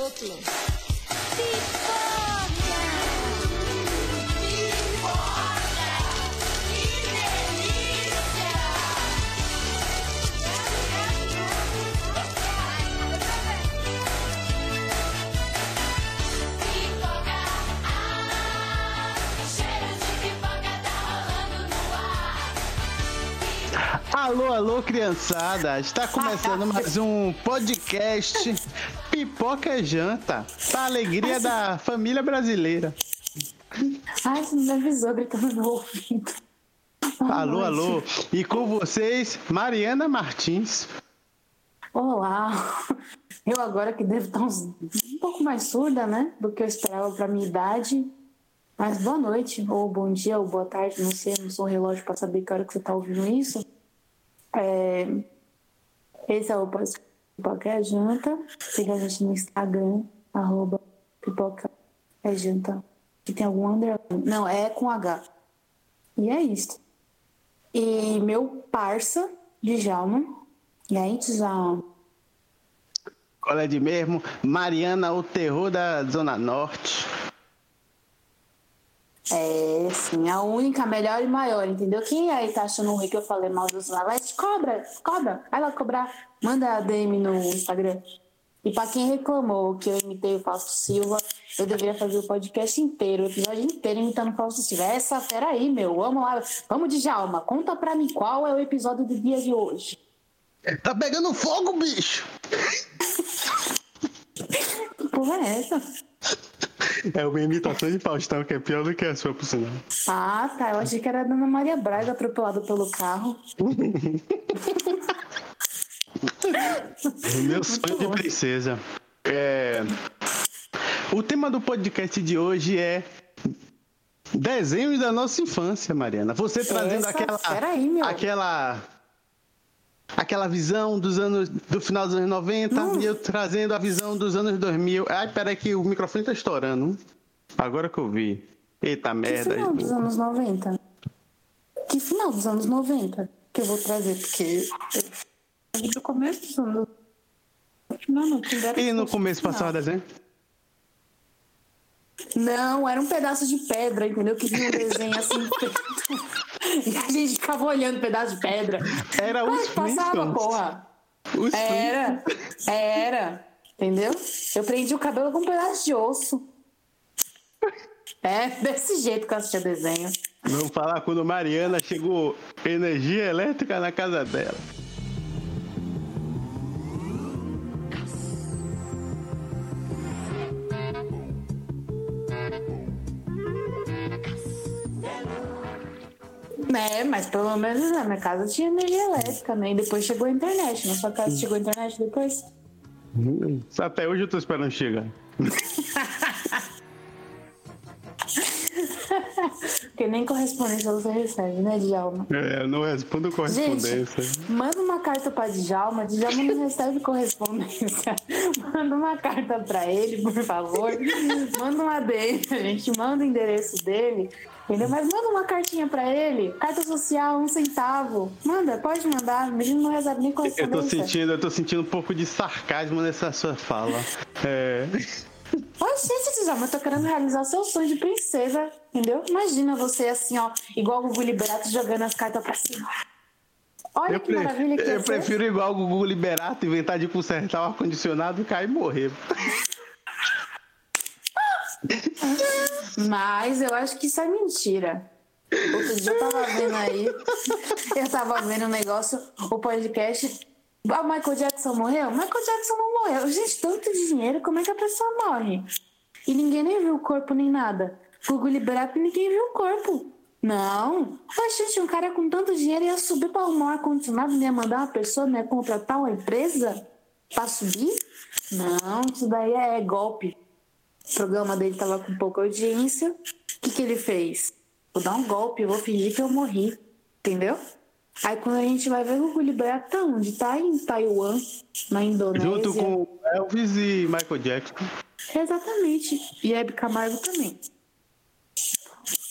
caboclo. Alô, alô, criançada! Está começando mais um podcast Pipoca e Janta, para alegria da família brasileira. Ai, você me avisou gritando no ouvido. Alô, alô! E com vocês, Mariana Martins. Olá! Eu agora que devo estar uns, um pouco mais surda, né? Do que eu esperava para minha idade. Mas boa noite, ou bom dia, ou boa tarde, não sei, não sou relógio para saber que hora que você está ouvindo isso. É, esse é o Pipoca é Janta. Siga a gente no Instagram, arroba Pipoca é Janta. Que tem algum underline. Não, é com H. E é isso. E meu parça, Djalma. E aí, Djalma? Qual é de mesmo? Mariana, o terror da Zona Norte. É, sim, a única, melhor e maior, entendeu? Quem aí tá achando ruim que eu falei mal dos Lavete, cobra, cobra, vai lá cobrar, manda a DM no Instagram. E pra quem reclamou que eu imitei o Fausto Silva, eu deveria fazer o podcast inteiro, o episódio inteiro imitando o Fausto Silva. Essa, peraí, meu, vamos lá, vamos de Jalma, conta pra mim qual é o episódio do dia de hoje. Tá pegando fogo, bicho! que porra é essa? É uma imitação de Faustão, que é pior do que a sua, por sinal. Ah, tá. Eu achei que era a Dona Maria Braga atropelada pelo carro. Meu sonho de princesa. É... O tema do podcast de hoje é desenhos da nossa infância, Mariana. Você trazendo Essa... aquela, Peraí, meu. aquela aquela visão dos anos do final dos anos 90 Não. e eu trazendo a visão dos anos 2000. Ai, peraí que o microfone tá estourando. Agora que eu vi. Eita Que merda. final dos anos 90? Que final dos anos 90 que eu vou trazer? Porque eu do começo dos anos. Não, não, E no que começo passava desenho? Não, era um pedaço de pedra, entendeu? Que vinha um desenho assim feito. E a gente ficava olhando o pedaço de pedra. Era os passava, porra. Os Era, era. Entendeu? Eu prendi o cabelo com um pedaço de osso. É, desse jeito que eu assistia desenho. Vamos falar quando Mariana chegou energia elétrica na casa dela. É, mas pelo menos na minha casa tinha energia elétrica, né? E depois chegou a internet. Na sua casa chegou a internet depois? Até hoje eu tô esperando chegar. Porque nem correspondência você recebe, né, Djalma? É, eu não respondo correspondência. Gente, manda uma carta pra Djalma. Djalma não recebe correspondência. Manda uma carta pra ele, por favor. Manda uma dele. A gente manda o endereço dele. Entendeu? Mas manda uma cartinha pra ele. Carta social, um centavo. Manda, pode mandar. O menino não recebe nem Eu tô sentindo, eu tô sentindo um pouco de sarcasmo nessa sua fala. É. Oxe, gente, eu tô querendo realizar seu sonho de princesa, entendeu? Imagina você assim, ó, igual o Gugu Liberato jogando as cartas pra cima. Olha Eu, que maravilha que ia eu ser. prefiro igual o Gugu Liberato inventar de consertar o ar-condicionado e cair e morrer. Mas eu acho que isso é mentira. Outro dia eu tava vendo aí, eu tava vendo um negócio, o podcast. Ah, o Michael Jackson morreu? Michael Jackson não morreu. Gente, tanto dinheiro, como é que a pessoa morre? E ninguém nem viu o corpo nem nada. Google Liberato e ninguém viu o corpo. Não. Mas, gente, um cara com tanto dinheiro ia subir para arrumar um ar-condicionado, ia mandar uma pessoa, ia contratar uma empresa para subir? Não, isso daí é golpe. O programa dele tava com pouca audiência. O que, que ele fez? Vou dar um golpe, vou fingir que eu morri. Entendeu? Aí quando a gente vai ver o Google Liberato tá onde? Tá em Taiwan, na Indonésia. Junto com Elvis e Michael Jackson. Exatamente. E Hebe Camargo também.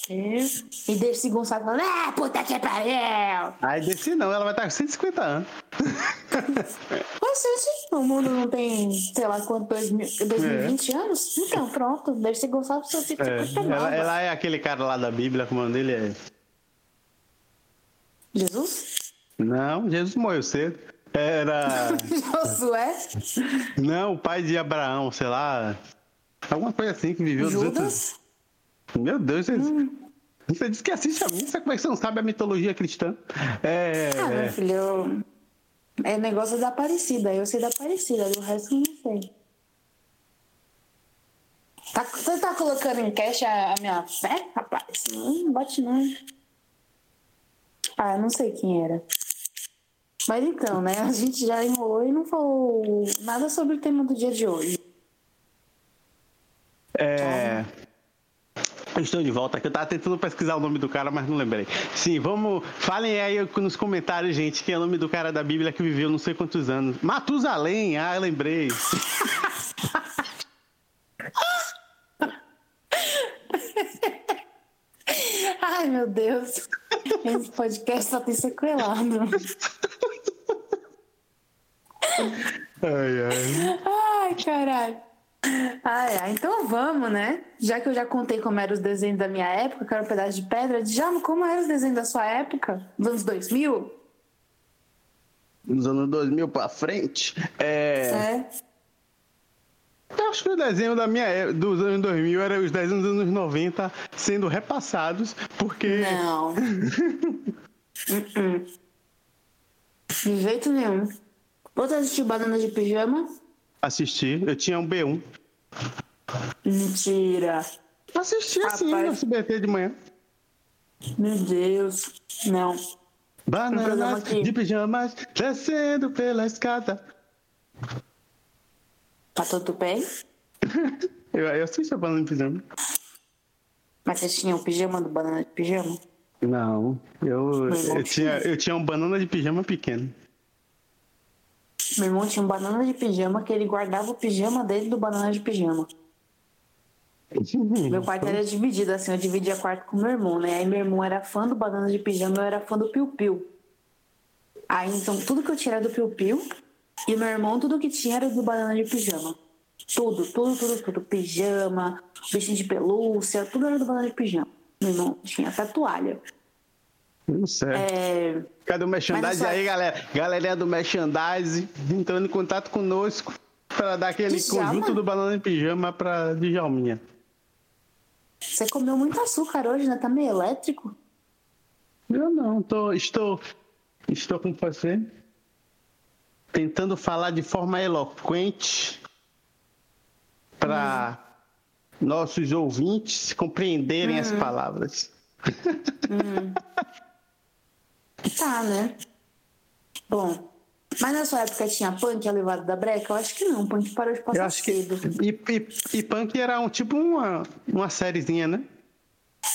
É. E Dercy Gonçalves falando, ah, puta que pariu! Aí desse não, ela vai estar com 150 anos. Oxe, o mundo não tem, sei lá quanto, 2020 é. anos? Então, pronto, deve ser gostado do seu tipo é. ela, ela, é aquele cara lá da Bíblia, como o nome dele é. Jesus? Não, Jesus morreu cedo. Era. Josué? Não, o pai de Abraão, sei lá. Alguma coisa assim que viveu Judas? 200... Meu Deus, hum. você disse que assiste a missa, como é que você não sabe a mitologia cristã? É... Ah, meu filho, é negócio da Aparecida, eu sei da Aparecida, do resto eu não sei. Tá, você tá colocando em cash a, minha fé, rapaz? Não bote não. Ah, não sei quem era. Mas então, né? A gente já enrolou e não falou nada sobre o tema do dia de hoje. É. estou de volta aqui. Eu tava tentando pesquisar o nome do cara, mas não lembrei. Sim, vamos. Falem aí nos comentários, gente, quem é o nome do cara da Bíblia que viveu não sei quantos anos. Matusalém, ah, eu lembrei. Ai, meu Deus. Esse podcast só tem sequelado. Ai, ai. Ai, caralho. Ai, ai, então vamos, né? Já que eu já contei como eram os desenhos da minha época, que era um pedaço de pedra, já como eram os desenhos da sua época? Dos anos 2000? Nos anos 2000 pra frente? É. é. Eu acho que o desenho da minha época, dos anos 2000 era os desenhos dos anos 90 sendo repassados, porque. Não. uh -uh. De jeito nenhum. Você assistiu Banana de Pijama? Assisti. Eu tinha um B1. Mentira. Assisti Rapaz. sim no SBT de manhã. Meu Deus. Não. Banana de pijamas descendo pela escada. Passou tu pé? eu, eu assisti a banana de pijama. Mas você tinha o um pijama do banana de pijama? Não, eu, eu, tinha, eu tinha um banana de pijama pequeno. Meu irmão tinha um banana de pijama que ele guardava o pijama dele do banana de pijama. meu quarto era dividido, assim, eu dividia quarto com meu irmão, né? Aí meu irmão era fã do banana de pijama, eu era fã do piu-piu. Aí então tudo que eu tinha era do piu-piu e meu irmão tudo que tinha era do banana de pijama. Tudo, tudo, tudo, tudo. Pijama, bichinho de pelúcia, tudo era do banana de pijama. Meu irmão tinha até toalha. Não sei. É... Cadê o merchandising aí, galera? Galerinha do merchandising entrando em contato conosco para dar aquele Djalma? conjunto do banana em pijama para Djalminha. Você comeu muito açúcar hoje, né? Tá meio elétrico. Eu não, tô, estou, estou com você tentando falar de forma eloquente para hum. nossos ouvintes compreenderem hum. as palavras. Hum. Tá, né? Bom. Mas na sua época tinha punk a levada da breca? Eu acho que não, punk parou de passar Eu acho cedo. Que, e, e, e, punk era um, tipo uma, uma sériezinha, né?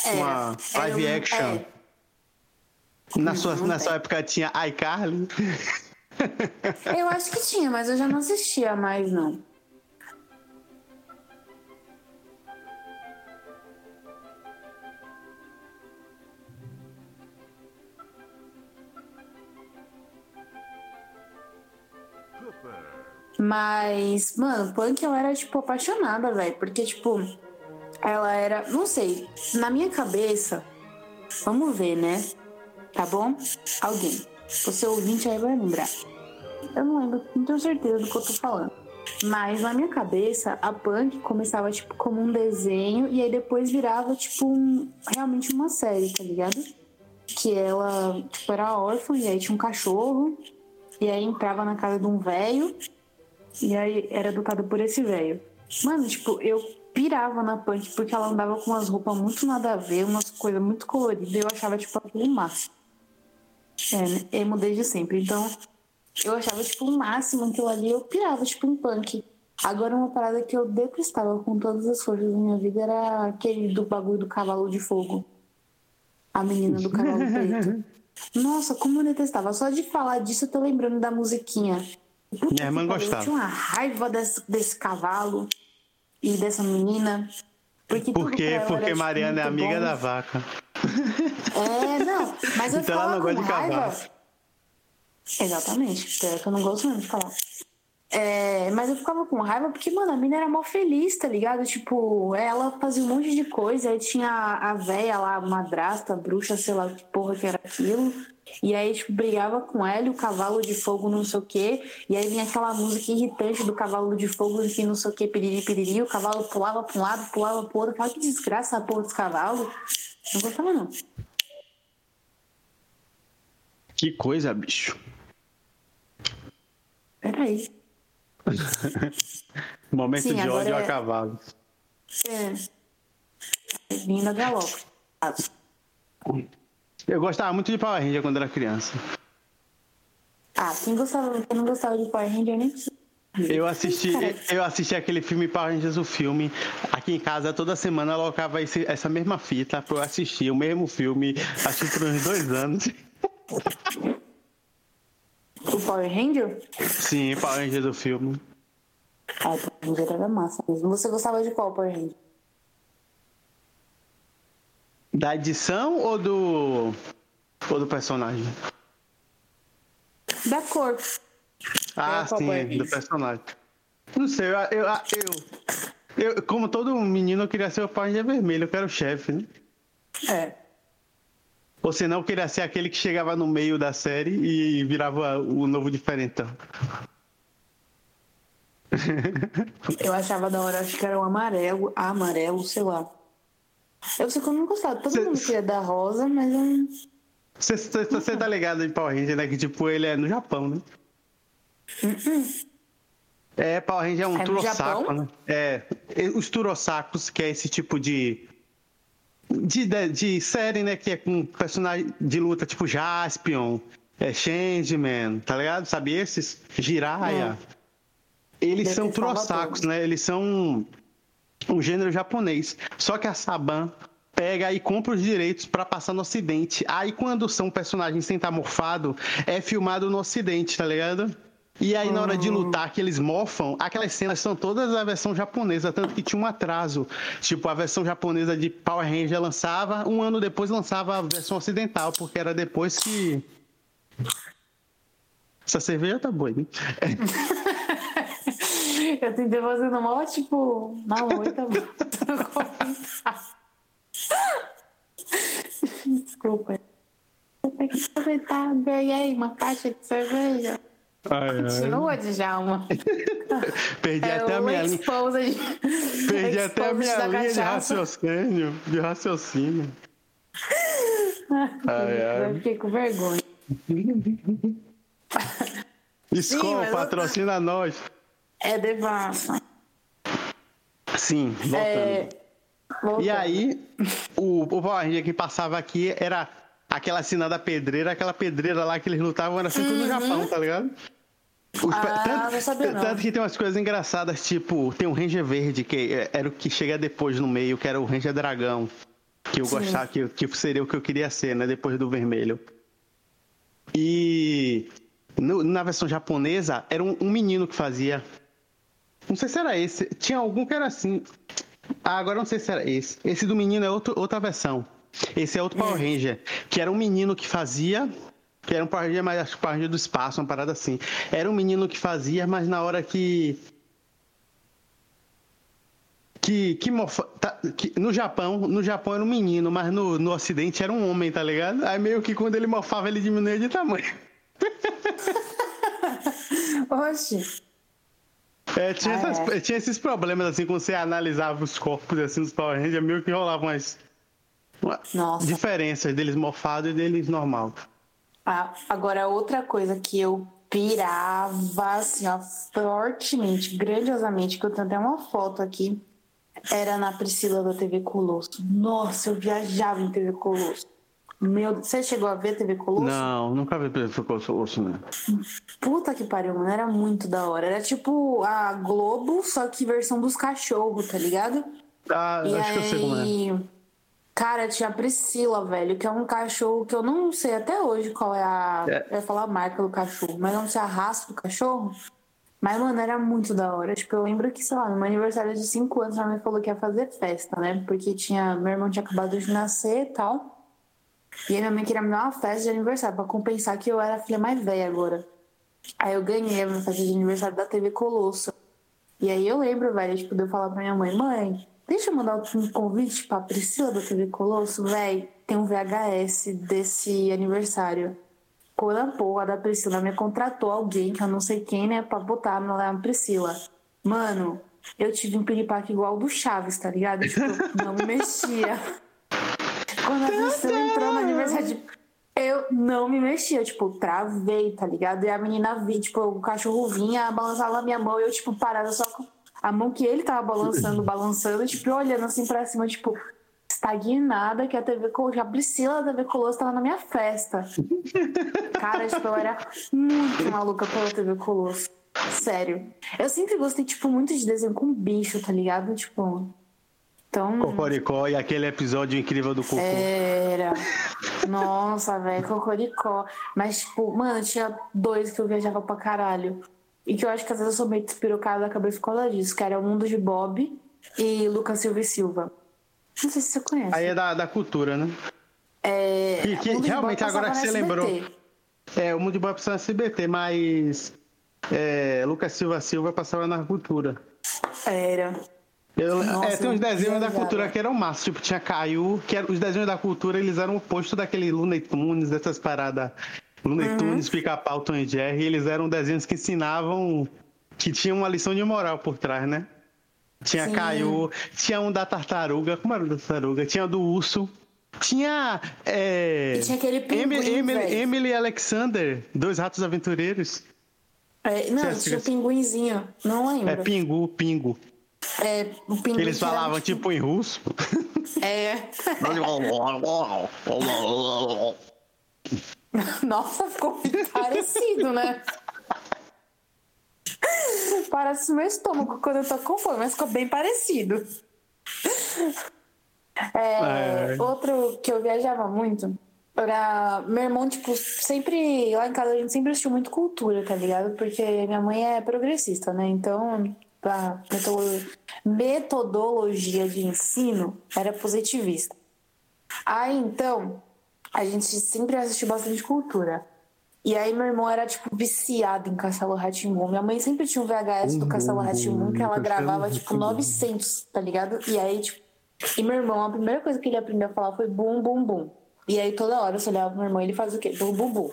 É, uma live um, action. É. Na, sua, na sua época tinha iCarly? Eu acho que tinha, mas eu já não assistia mais, não. Mas, mano, punk eu era, tipo, apaixonada, velho. Porque, tipo, ela era. Não sei. Na minha cabeça. Vamos ver, né? Tá bom? Alguém. O seu ouvinte aí vai lembrar. Eu não lembro, não tenho certeza do que eu tô falando. Mas na minha cabeça, a punk começava, tipo, como um desenho e aí depois virava, tipo, um, realmente uma série, tá ligado? Que ela, tipo, era órfã e aí tinha um cachorro e aí entrava na casa de um velho e aí era educada por esse velho. Mano, tipo, eu pirava na punk porque ela andava com umas roupas muito nada a ver, umas coisas muito coloridas. E eu achava, tipo, aquilo máximo. É, né? emo desde sempre. Então, eu achava, tipo, o máximo aquilo ali. Eu pirava, tipo, um punk. Agora, uma parada que eu detestava com todas as forças da minha vida era aquele do bagulho do cavalo de fogo. A menina do cavalo preto. Nossa, como eu detestava. Só de falar disso, eu tô lembrando da musiquinha. Puta Minha irmã gostava. Eu tinha uma raiva desse, desse cavalo e dessa menina. Porque Por quê? Porque era, Mariana é amiga bom. da vaca. É, não. Mas eu então ela não gosta de raiva. Cavalo. Exatamente. Pior que eu não gosto mesmo de falar. É, mas eu ficava com raiva porque, mano, a mina era mó feliz, tá ligado? Tipo, ela fazia um monte de coisa, aí tinha a véia lá, a madrasta, a bruxa, sei lá que porra que era aquilo. E aí, tipo, brigava com ela e o cavalo de fogo, não sei o quê. E aí vinha aquela música irritante do cavalo de fogo, que não sei o quê, piriri, piriri. O cavalo pulava pra um lado, pulava pro outro. Fala que desgraça a porra desse cavalo. Não gostava, não. Que coisa, bicho. Peraí. Momento Sim, de ódio é... a cavalo. É. Vinda galope. Eu gostava muito de Power Ranger quando era criança. Ah, quem, gostava, quem não gostava de Power Ranger nem eu assisti, eu assisti aquele filme Power Rangers, o filme. Aqui em casa, toda semana ela colocava esse, essa mesma fita pra eu assistir o mesmo filme, acho que por uns dois anos. O Power Ranger? Sim, Power Ranger do filme. Ah, o Power Ranger era massa mesmo. Você gostava de qual Power Ranger? Da edição ou do. ou do personagem? Da cor. Ah, sim, do personagem. Não sei, eu, eu, eu, eu, Como todo menino, eu queria ser o Ranger vermelho, eu quero o chefe, né? É. Ou senão eu queria ser aquele que chegava no meio da série e virava o novo diferentão. Eu achava da hora, acho que era o amarelo, amarelo, sei lá. Eu sei que eu não gostava. Todo Cê... mundo queria da rosa, mas eu. Você tá ligado em Power Ranger, né? Que tipo, ele é no Japão, né? Uh -uh. É, Power Ranger é um é turossaco, né? É. Os turossacos, que é esse tipo de de, de, de, série, né? Que é com personagem de luta tipo Jaspion, é, Changeman, tá ligado? Sabe esses? Jiraiya. Eles Deve são troçacos, né? Eles são um gênero japonês. Só que a Saban pega e compra os direitos para passar no ocidente. Aí quando são personagens sem estar morfado, é filmado no ocidente, tá ligado? E aí, na hora de lutar, que eles mofam, aquelas cenas são todas a versão japonesa, tanto que tinha um atraso. Tipo, a versão japonesa de Power Ranger lançava, um ano depois lançava a versão ocidental, porque era depois que. Essa cerveja tá boa, hein? Eu tentei fazer no mal, tipo, na moita. Desculpa. Eu tenho que aproveitar, ganhei uma caixa de cerveja. Ai, Continua, Djalma. Perdi é até a minha linha. Perdi até a minha linha de raciocínio. De raciocínio. ai, ai. Eu fiquei com vergonha. Escola, patrocina eu... nós. É devassa. Sim, voltando. É... voltando. E aí, o, o Power Ranger que passava aqui era aquela cena da pedreira, aquela pedreira lá que eles lutavam, era sempre uhum. no Japão, tá ligado? ah, tanto, não sabia, não. tanto que tem umas coisas engraçadas, tipo, tem um Ranger Verde, que é, era o que chega depois no meio, que era o Ranger Dragão. Que eu Sim. gostava, que, que seria o que eu queria ser, né? Depois do vermelho. E no, na versão japonesa, era um, um, menino que fazia. Não sei se era esse. Tinha algum que era assim. Ah, agora não sei se era esse. Esse do menino é outro, outra versão. Esse é outro Power é. Ranger. Que era um menino que fazia que era um Power Ranger, mas acho que Power Ranger do espaço, uma parada assim. Era um menino que fazia, mas na hora que. Que, que, mofa, tá, que no Japão, no Japão era um menino, mas no, no Ocidente era um homem, tá ligado? Aí meio que quando ele mofava, ele diminuía de tamanho. Oxe. É, tinha, ah, essas, é. tinha esses problemas, assim, quando você analisava os corpos assim, dos Power Rangers, meio que rolavam umas, umas diferenças deles morfados e deles normal. Ah, agora, outra coisa que eu pirava, assim, ó, fortemente, grandiosamente, que eu tenho até uma foto aqui, era na Priscila da TV Colosso. Nossa, eu viajava em TV Colosso. Meu, você chegou a ver TV Colosso? Não, nunca vi TV Colosso, né? Puta que pariu, mano, era muito da hora. Era tipo a Globo, só que versão dos cachorros, tá ligado? Ah, e acho aí... que eu sei como é. Cara, tinha a Priscila, velho, que é um cachorro que eu não sei até hoje qual é a. É. Eu ia falar a marca do cachorro, mas não sei a raça do cachorro. Mas, mano, era muito da hora. Tipo, eu lembro que, sei lá, no meu aniversário de 5 anos, a mãe falou que ia fazer festa, né? Porque tinha. Meu irmão tinha acabado de nascer e tal. E aí minha mãe queria me dar uma festa de aniversário pra compensar que eu era a filha mais velha agora. Aí eu ganhei a minha festa de aniversário da TV Colosso. E aí eu lembro, velho, tipo, de eu falar pra minha mãe, mãe, deixa eu mandar um convite pra Priscila da TV Colosso, velho, tem um VHS desse aniversário. Quando a porra da Priscila me contratou alguém, que eu não sei quem, né, pra botar na Priscila. Mano, eu tive um piripaque igual do Chaves, tá ligado? Tipo, não me mexia. Quando a Priscila entrou no aniversário de... Eu não me mexia, eu, tipo, travei, tá ligado? E a menina vi, tipo, o cachorro vinha, balançava a minha mão e eu, tipo, parada só com a mão que ele tava balançando, balançando, tipo, olhando assim pra cima, tipo, estagnada que a TV Colosso, a Priscila da TV Colosso tava na minha festa. Cara, tipo, eu era muito maluca pela TV Colosso. Sério. Eu sempre gostei, tipo, muito de desenho com bicho, tá ligado? Tipo. Então. Cocoricó e aquele episódio incrível do Cocô. Era. Nossa, velho, Cocoricó. Mas, tipo, mano, tinha dois que eu viajava pra caralho. E que eu acho que às vezes eu sou meio despirocada da cabeça por causa disso, que era o Mundo de Bob e Lucas Silva e Silva. Não sei se você conhece. Aí é da, da cultura, né? É. Que, que realmente, agora que você lembrou. É, o Mundo de Bob passava na SBT, mas. É, Lucas Silva Silva passava na cultura. Era. Eu, é, Nossa, é, tem uns desenhos da cultura que eram massa, tipo, tinha Caiu, que era, os desenhos da cultura, eles eram o oposto daquele Looney Tunes, dessas paradas. Looney uhum. Tunes, Pica-Pau, Tom e Jerry, eles eram desenhos que ensinavam, que tinham uma lição de moral por trás, né? Tinha Sim. Caiu, tinha um da tartaruga, como era o da tartaruga? Tinha do urso, tinha. É, e tinha aquele pinguim, Emily, Emily, Emily Alexander, dois ratos aventureiros. É, não, tinha o pinguinzinho, não lembro. É pingu, pingo. É, o pingu. Eles falavam tipo em russo. É. Nossa, ficou parecido, né? Parece o meu estômago quando eu tô com fome, mas ficou bem parecido. É, é. Outro que eu viajava muito era. Meu irmão, tipo, sempre. Lá em casa a gente sempre assistiu muito cultura, tá ligado? Porque minha mãe é progressista, né? Então, a metodologia de ensino era positivista. Aí então, a gente sempre assistiu bastante cultura. E aí meu irmão era, tipo, viciado em Castelo Ratimbu. Minha mãe sempre tinha um VHS do Castelo Ratimbu que ela gravava, tipo, 900, tá ligado? E aí, tipo... E meu irmão, a primeira coisa que ele aprendeu a falar foi bum, bum, bum. E aí toda hora você olhava pro meu irmão e ele fazia o quê? Bum, bum, bum.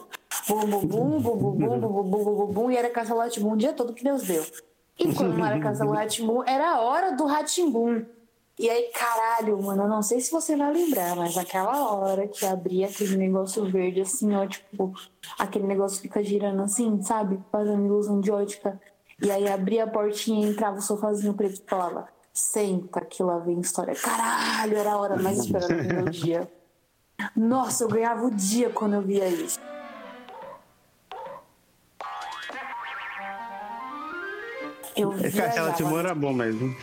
Bum, bum, bum, bum, bum, bum, bum, bum, bum, bum, bum, e era Castelo Ratimbu o dia todo que Deus deu. E quando não era Castelo Ratimbu, era a hora do Ratimbum. E aí, caralho, mano, eu não sei se você vai lembrar, mas aquela hora que abria aquele negócio verde, assim, ó, tipo, aquele negócio fica girando assim, sabe? Fazendo ilusão de ótica. E aí abria a portinha e entrava o sofazinho preto e falava: Senta que lá vem história. Caralho, era a hora mais esperada do meu dia. Nossa, eu ganhava o dia quando eu via isso. Eu Castelo Timor era bom mesmo.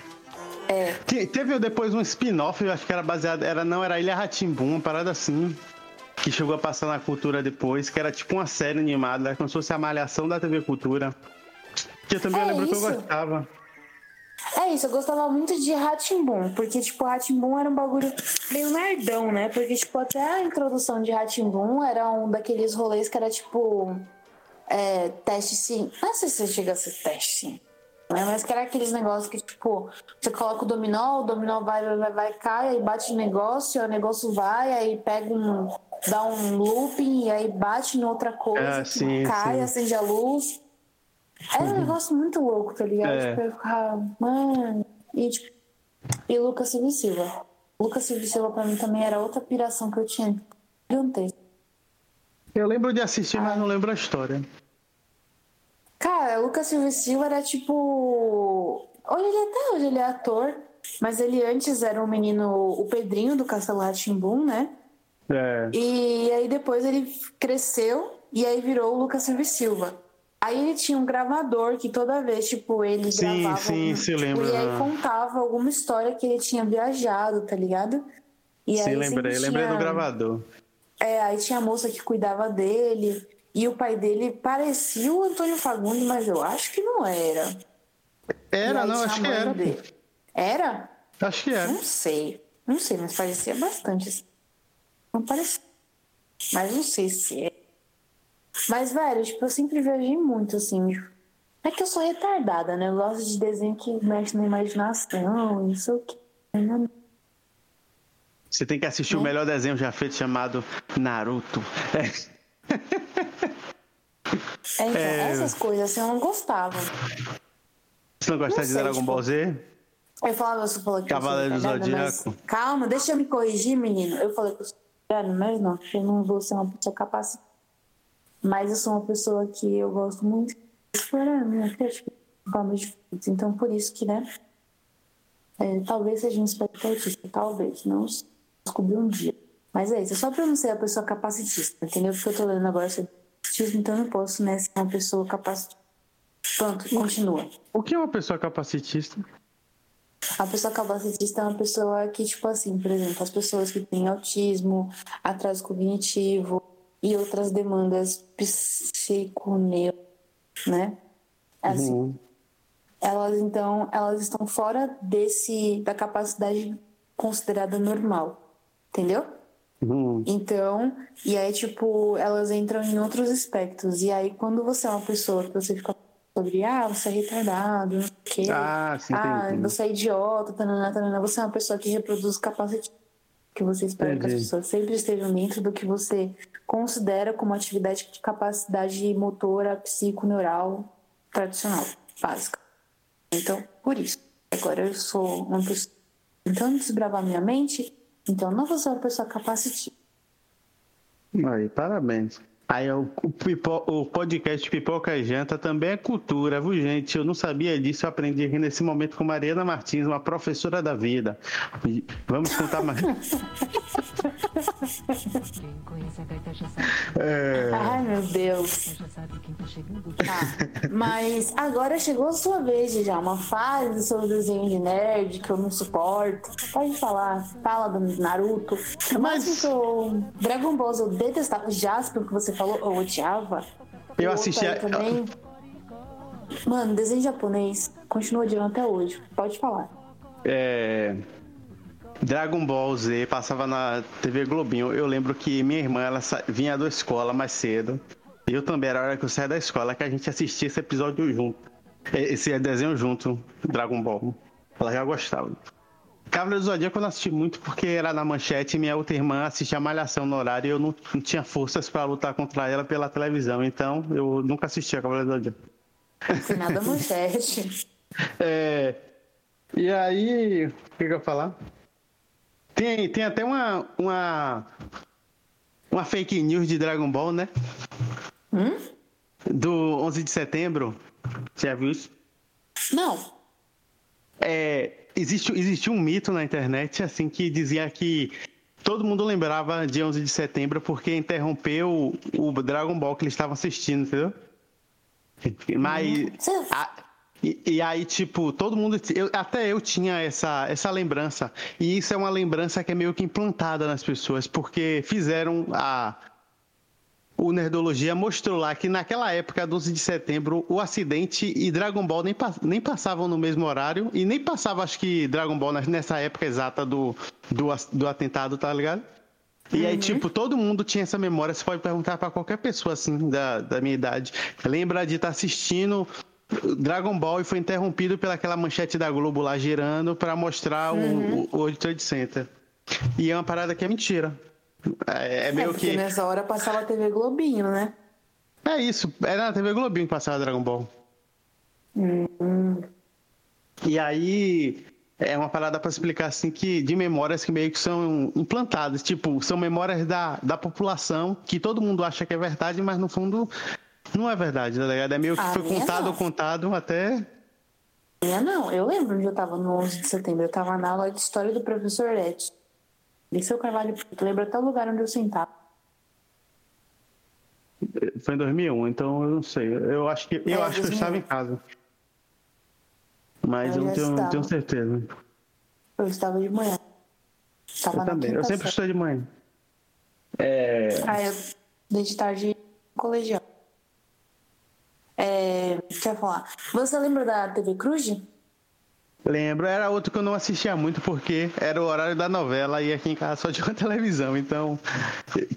É. Teve depois um spin-off, eu acho que era baseado. Era, não, era Ilha Ratimbum, uma parada assim. Que chegou a passar na cultura depois, que era tipo uma série animada, como se fosse a malhação da TV Cultura. Que eu também é lembro isso. que eu gostava. É isso, eu gostava muito de Ratimbum, porque, tipo, Ratimbum era um bagulho meio nerdão, né? Porque, tipo, até a introdução de Ratimbum era um daqueles rolês que era, tipo, é, teste sim. Não sei se chega a ser teste sim. Né? Mas que era aqueles negócios que, tipo, você coloca o dominó, o dominó vai, vai, vai, cai, aí bate no negócio, o negócio vai, aí pega um. dá um looping, e aí bate em outra coisa, ah, sim, cai, sim. acende a luz. Era um negócio muito louco, tá ligado? É. Tipo, eu ficava, mano. E, tipo, e Lucas Silva Silva. Lucas Silva Silva pra mim também era outra piração que eu tinha gigantesca. Eu lembro de assistir, mas não lembro a história. Cara, o Lucas Silva Silva era tipo. Hoje ele até hoje ele é ator, mas ele antes era um menino, o Pedrinho do Castelo Ratimbum, né? É. E aí depois ele cresceu e aí virou o Lucas Silva Silva. Aí ele tinha um gravador que toda vez, tipo, ele sim, gravava. Sim, sim, se lembra. E aí contava alguma história que ele tinha viajado, tá ligado? E sim, lembrei, tinha... lembrei do gravador. É, aí tinha a moça que cuidava dele. E o pai dele parecia o Antônio Fagundes, mas eu acho que não era. Era, não, acho que era. Dele. Era? Acho que era. Não sei. Não sei, mas parecia bastante. Não parecia. Mas não sei se é. Mas, velho, tipo, eu sempre viajei muito, assim. É que eu sou retardada, né? Eu gosto de desenho que mexe na imaginação, isso o quê. Você tem que assistir é. o melhor desenho já feito chamado Naruto. É. É, então, é... essas coisas assim eu não gostava. Você não gostava de sei, Dragon tipo, Ball Z? Eu falava, você falou que Cavaleiro do Zodíaco. Calma, deixa eu me corrigir, menino. Eu falei que eu sou mas não, eu não vou ser uma pessoa capaz. Mas eu sou uma pessoa que eu gosto muito de explorar minha criatividade de diferentes. Então, por isso que, né? É, talvez seja um artista, talvez, não descobri um dia. Mas é isso, é só pra eu não ser a pessoa capacitista, entendeu? Porque eu tô lendo agora sobre capacitismo, então eu não posso né, ser uma pessoa capacitista. Pronto, continua. O que é uma pessoa capacitista? A pessoa capacitista é uma pessoa que, tipo assim, por exemplo, as pessoas que têm autismo, atraso cognitivo e outras demandas psiconeu, né? Assim, uhum. Elas, então, elas estão fora desse, da capacidade considerada normal, entendeu? Uhum. Então, e aí, tipo, elas entram em outros aspectos. E aí, quando você é uma pessoa que você fica sobre, ah, você é retardado, não sei o quê. Ah, sim, ah você é idiota, tanana, tanana. Você é uma pessoa que reproduz capacidade que você espera Entendi. que as pessoas sempre estejam dentro do que você considera como atividade de capacidade motora psiconeural tradicional, básica. Então, por isso. Agora eu sou uma pessoa tentando desbravar minha mente então, não vou ser uma pessoa capacitiva. Aí, parabéns. Aí, o, o, pipo, o podcast Pipoca e Janta também é cultura, viu, gente? Eu não sabia disso, eu aprendi aqui nesse momento com Mariana Martins, uma professora da vida. Vamos contar mais. Quem conhece a gaita já sabe. É... Ai, meu Deus. Já sabe quem tá chegando. Tá. Mas agora chegou a sua vez, já. Uma fase sobre desenho de nerd que eu não suporto. Pode falar. Fala do Naruto. Mas o Dragon Ball eu detestava. Jasper, que você falou, eu odiava. Eu assisti a... também. Mano, desenho japonês continua odiando até hoje. Pode falar. É. Dragon Ball Z passava na TV Globinho. Eu lembro que minha irmã ela vinha da escola mais cedo. Eu também era a hora que eu saía da escola que a gente assistia esse episódio junto. Esse desenho junto, Dragon Ball. Ela já gostava. Cavaleiro do Zodíaco eu não assisti muito porque era na manchete e minha outra irmã assistia Malhação no horário e eu não, não tinha forças para lutar contra ela pela televisão. Então eu nunca assistia Cavaleiro do Zodíaco. Nada manchete. é, e aí, o que, que eu ia falar? Tem, tem até uma, uma, uma fake news de Dragon Ball, né? Hum? Do 11 de setembro. Você já viu isso? Não. É, existe, existe um mito na internet assim que dizia que todo mundo lembrava de 11 de setembro porque interrompeu o Dragon Ball que eles estavam assistindo, entendeu? Mas a, e, e, aí, tipo, todo mundo. Eu, até eu tinha essa, essa lembrança. E isso é uma lembrança que é meio que implantada nas pessoas, porque fizeram a. O Nerdologia mostrou lá que naquela época, 12 de setembro, o acidente e Dragon Ball nem, nem passavam no mesmo horário. E nem passava, acho que, Dragon Ball nessa época exata do, do, do atentado, tá ligado? E aí, uhum. tipo, todo mundo tinha essa memória. Você pode perguntar para qualquer pessoa, assim, da, da minha idade. Lembra de estar tá assistindo Dragon Ball foi interrompido pelaquela manchete da Globo lá girando para mostrar uhum. o, o World Trade Center. E é uma parada que é mentira. É, é meio é, que. nessa hora passava a TV Globinho, né? É isso, era na TV Globinho que passava Dragon Ball. Uhum. E aí é uma parada para explicar assim que de memórias que meio que são implantadas, tipo, são memórias da, da população que todo mundo acha que é verdade, mas no fundo não é verdade, tá ligado? É meio que a foi contado, não. contado até. Minha não, eu lembro onde eu tava no 11 de setembro. Eu tava na aula de história do professor Lete. Liceu Carvalho Preto. Lembro até o lugar onde eu sentava. Foi em 2001, então eu não sei. Eu acho que, eu, é, acho que eu estava em casa. Mas eu, eu não tenho, não tenho, certeza. Eu estava de manhã. Estava eu também. Eu sempre estou de manhã. É... Ah, eu desde tarde colegial. É, eu falar. Você lembra da TV Cruz? Lembro, era outro que eu não assistia muito porque era o horário da novela e aqui em casa só tinha televisão. Então,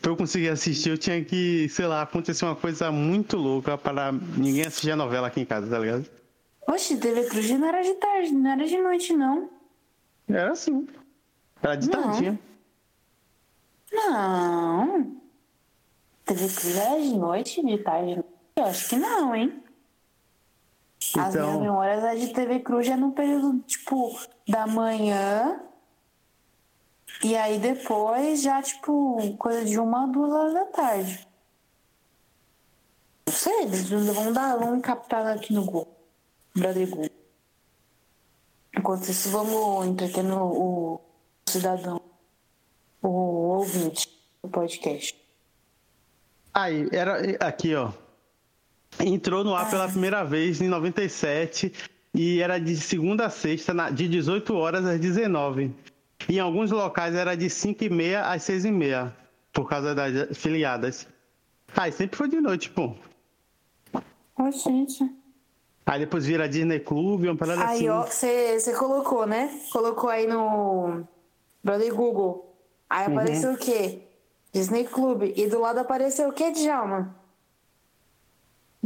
pra eu conseguir assistir, eu tinha que, sei lá, acontecer uma coisa muito louca para ninguém assistir a novela aqui em casa, tá ligado? Oxe, TV Cruz não era de tarde, não era de noite, não. Era assim. Era de não. tardinha. Não. TV Cruz era de noite, de tarde. Eu acho que não, hein? Então... As minhas memórias é de TV Cruz é no período, tipo, da manhã. E aí depois já, tipo, coisa de uma a duas horas da tarde. Não sei, eles vão dar, vão captar aqui no Google. Brother Google. Enquanto isso, vamos entretendo o cidadão, o ouvinte do podcast. Aí, era aqui, ó. Entrou no ar pela primeira vez em 97 e era de segunda a sexta, de 18 horas às 19. Em alguns locais era de 5 e meia às 6 e meia, por causa das filiadas. Aí ah, sempre foi de noite, pô. Oh, gente. Aí depois vira Disney Club, uma parada aí, assim. Aí, ó, você colocou, né? Colocou aí no Brother Google. Aí uhum. apareceu o quê? Disney Club. E do lado apareceu o quê, Djalma?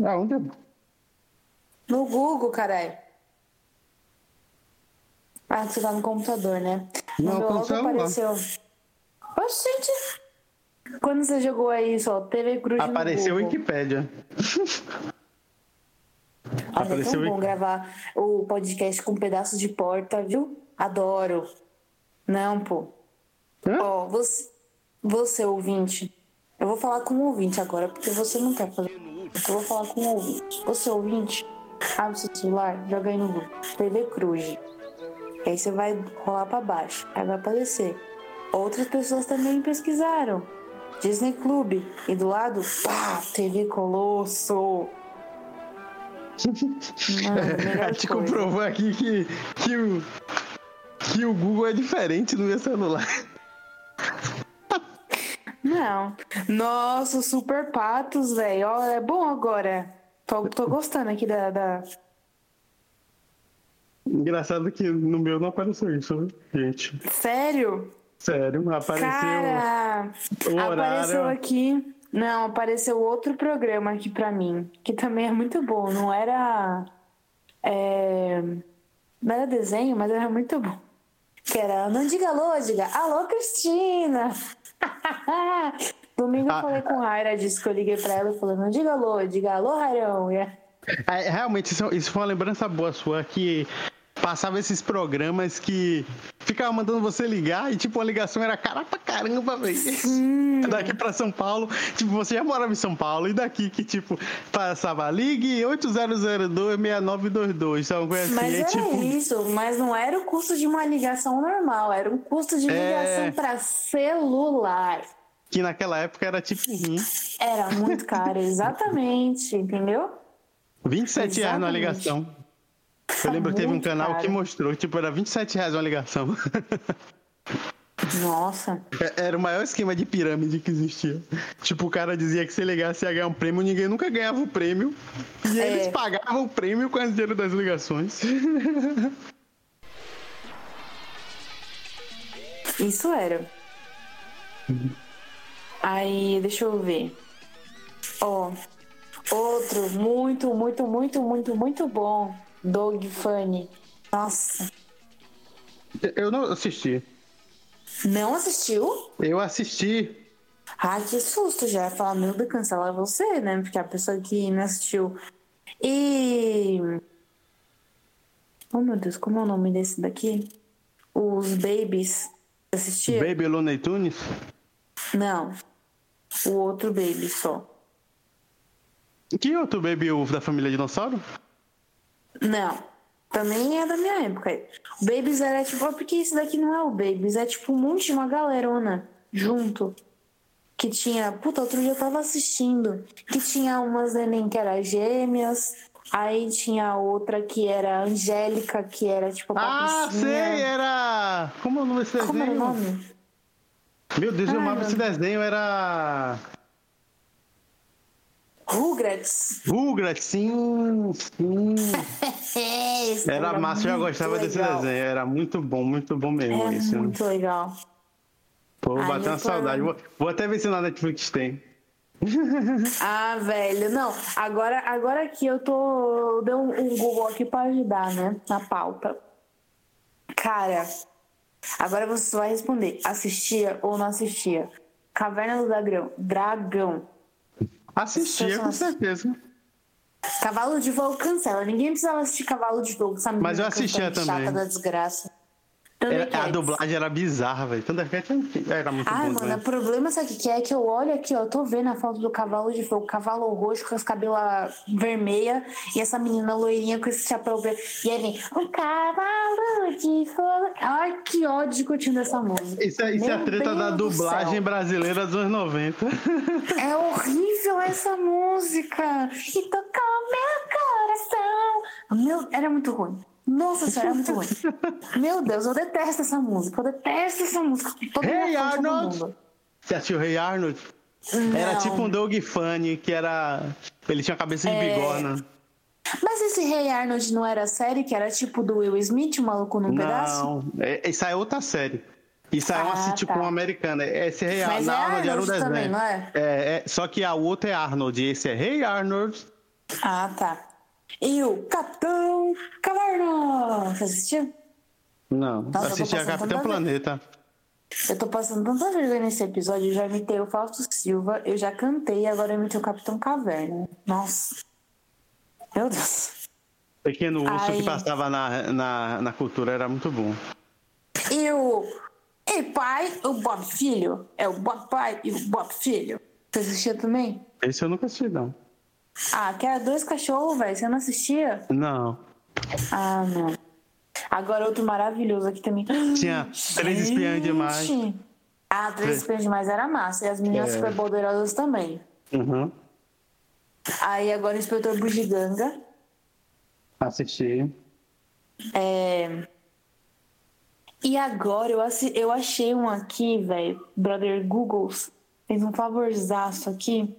Aonde? No Google, caralho. Ah, você tá no computador, né? Não, no logo apareceu. Oxe, gente. Quando você jogou aí só TV Cruz Apareceu no Google. Wikipédia. Olha, Apareceu é tão bom gravar o podcast com pedaços de porta, viu? Adoro. Não, pô. Ó, oh, você, você, ouvinte. Eu vou falar com o ouvinte agora, porque você não quer fazer. Eu vou falar com o ouvinte. Você, ouvinte, abre seu celular, joga aí no Google. TV Cruz. Aí você vai rolar para baixo. Aí vai aparecer. Outras pessoas também pesquisaram. Disney Club. E do lado, pá, TV Colosso. Mano, te comprovou aqui que, que, que o Google é diferente do meu celular. Não. Nossa, Super Patos, velho. Ó, é bom agora. Tô, tô gostando aqui da, da... Engraçado que no meu não apareceu isso, gente. Sério? Sério, apareceu. Cara, apareceu aqui. Não, apareceu outro programa aqui pra mim, que também é muito bom. Não era. É, não era desenho, mas era muito bom. Que era Não Diga Alô, diga Alô, Cristina! Domingo eu falei com a Raira, disse que eu liguei pra ela e falei: Não diga alô, diga alô, Rairão. É, realmente, isso, isso foi uma lembrança boa sua, que passava esses programas que ficava mandando você ligar e, tipo, a ligação era cara pra caramba, velho. Daqui pra São Paulo, tipo, você já morava em São Paulo e daqui que, tipo, passava ligue 8002-6922, então, assim, Mas era tipo... isso, mas não era o custo de uma ligação normal, era um custo de ligação é... pra celular. Que naquela época era tipo ruim. Era muito caro, exatamente, entendeu? 27 exatamente. reais na ligação. Eu lembro que teve um canal caro. que mostrou, tipo, era 27 reais uma ligação. Nossa. É, era o maior esquema de pirâmide que existia. Tipo, o cara dizia que se ligasse ia ganhar um prêmio, ninguém nunca ganhava o prêmio. E é. eles pagavam o prêmio com o dinheiro das ligações. Isso era. Aí, deixa eu ver. Ó, outro muito, muito, muito, muito, muito bom Dog Funny. Nossa. Eu não assisti. Não assistiu? Eu assisti. Ai, que susto já. Falar, meu Deus, cancelar você, né? Porque a pessoa que não assistiu. E. Oh, meu Deus, como é o nome desse daqui? Os Babies. Assistiu? Baby Looney Tunes? Não. O outro Baby só. Que outro Baby o da família Dinossauro? Não. Também é da minha época. O Babies era tipo, porque isso daqui não é o Babies, é tipo um monte de uma galerona junto. Que tinha, puta, outro dia eu tava assistindo, que tinha umas neném que eram gêmeas, aí tinha outra que era Angélica, que era tipo a Ah, sei, era. Como é o nome desse desenho? Como era o nome? Meu Deus, eu amava esse desenho, era. Rugrats. Rugrats, sim, sim. era, era massa, eu já gostava legal. desse desenho. Era muito bom, muito bom mesmo é isso. Muito legal. Pô, vou bater uma saudade. Vou, vou até ver se na Netflix tem. ah, velho, não. Agora, agora que eu tô. Deu um, um Google aqui pra ajudar, né? Na pauta. Cara, agora você vai responder: assistia ou não assistia? Caverna do Dragão. Dragão. Assistia, com certeza. Cavalo de Fogo cancela. Ninguém precisava assistir Cavalo de Fogo, sabe? Mas eu assistia também. Chata da desgraça. Era, a dublagem era bizarra, velho. Thundercats era muito Ai, bom. mano, o problema, sabe o que é? Que eu olho aqui, ó, eu tô vendo a foto do cavalo de fogo, cavalo roxo com as cabelos vermelha e essa menina loirinha com esse chapéu verde. E aí vem, o cavalo de fogo. Ai, que ódio curtindo essa música. Isso, é, isso é a treta Deus da dublagem brasileira dos anos 90. É horrível essa música. E tocou meu coração. Meu, era muito ruim. Nossa senhora, é muito ruim. Meu Deus, eu detesto essa música. Eu detesto essa música. Todo hey Arnold! Você assistiu Hey Arnold? Não. Era tipo um Doug Funny, que era. Ele tinha cabeça de é... bigorna. Mas esse Rei hey Arnold não era série que era tipo do Will Smith, o maluco num não, pedaço? Não, é, isso é outra série. Isso é ah, uma tipo tá. americana. Esse Rei Arnold, é Arnold era um desenho. Também, não é? É, é? Só que a outra é Arnold, esse é Rei hey Arnold. Ah, tá. E o Capitão Caverna! Você assistiu? Não, Nossa, assisti a Capitão Planeta. Eu tô passando tanta vergonha nesse episódio, eu já imitei o Fausto Silva, eu já cantei, agora eu imitei o Capitão Caverna. Nossa. Meu Deus. Pequeno urso Aí... que passava na, na, na cultura era muito bom. E o. E pai, o Bob Filho. É o Bob Pai e o Bob Filho. Você assistia também? Esse eu nunca assisti, não. Ah, que era dois cachorros, velho. Você não assistia? Não. Ah, não. Agora outro maravilhoso aqui também. Tinha três espiãs demais. Ah, três espiãs demais era massa. E as meninas é. super poderosas também. Uhum. Aí agora o inspetor Bugiganga. Assisti. É... E agora eu, assi... eu achei um aqui, velho. Brother Googles fez um favorzaço aqui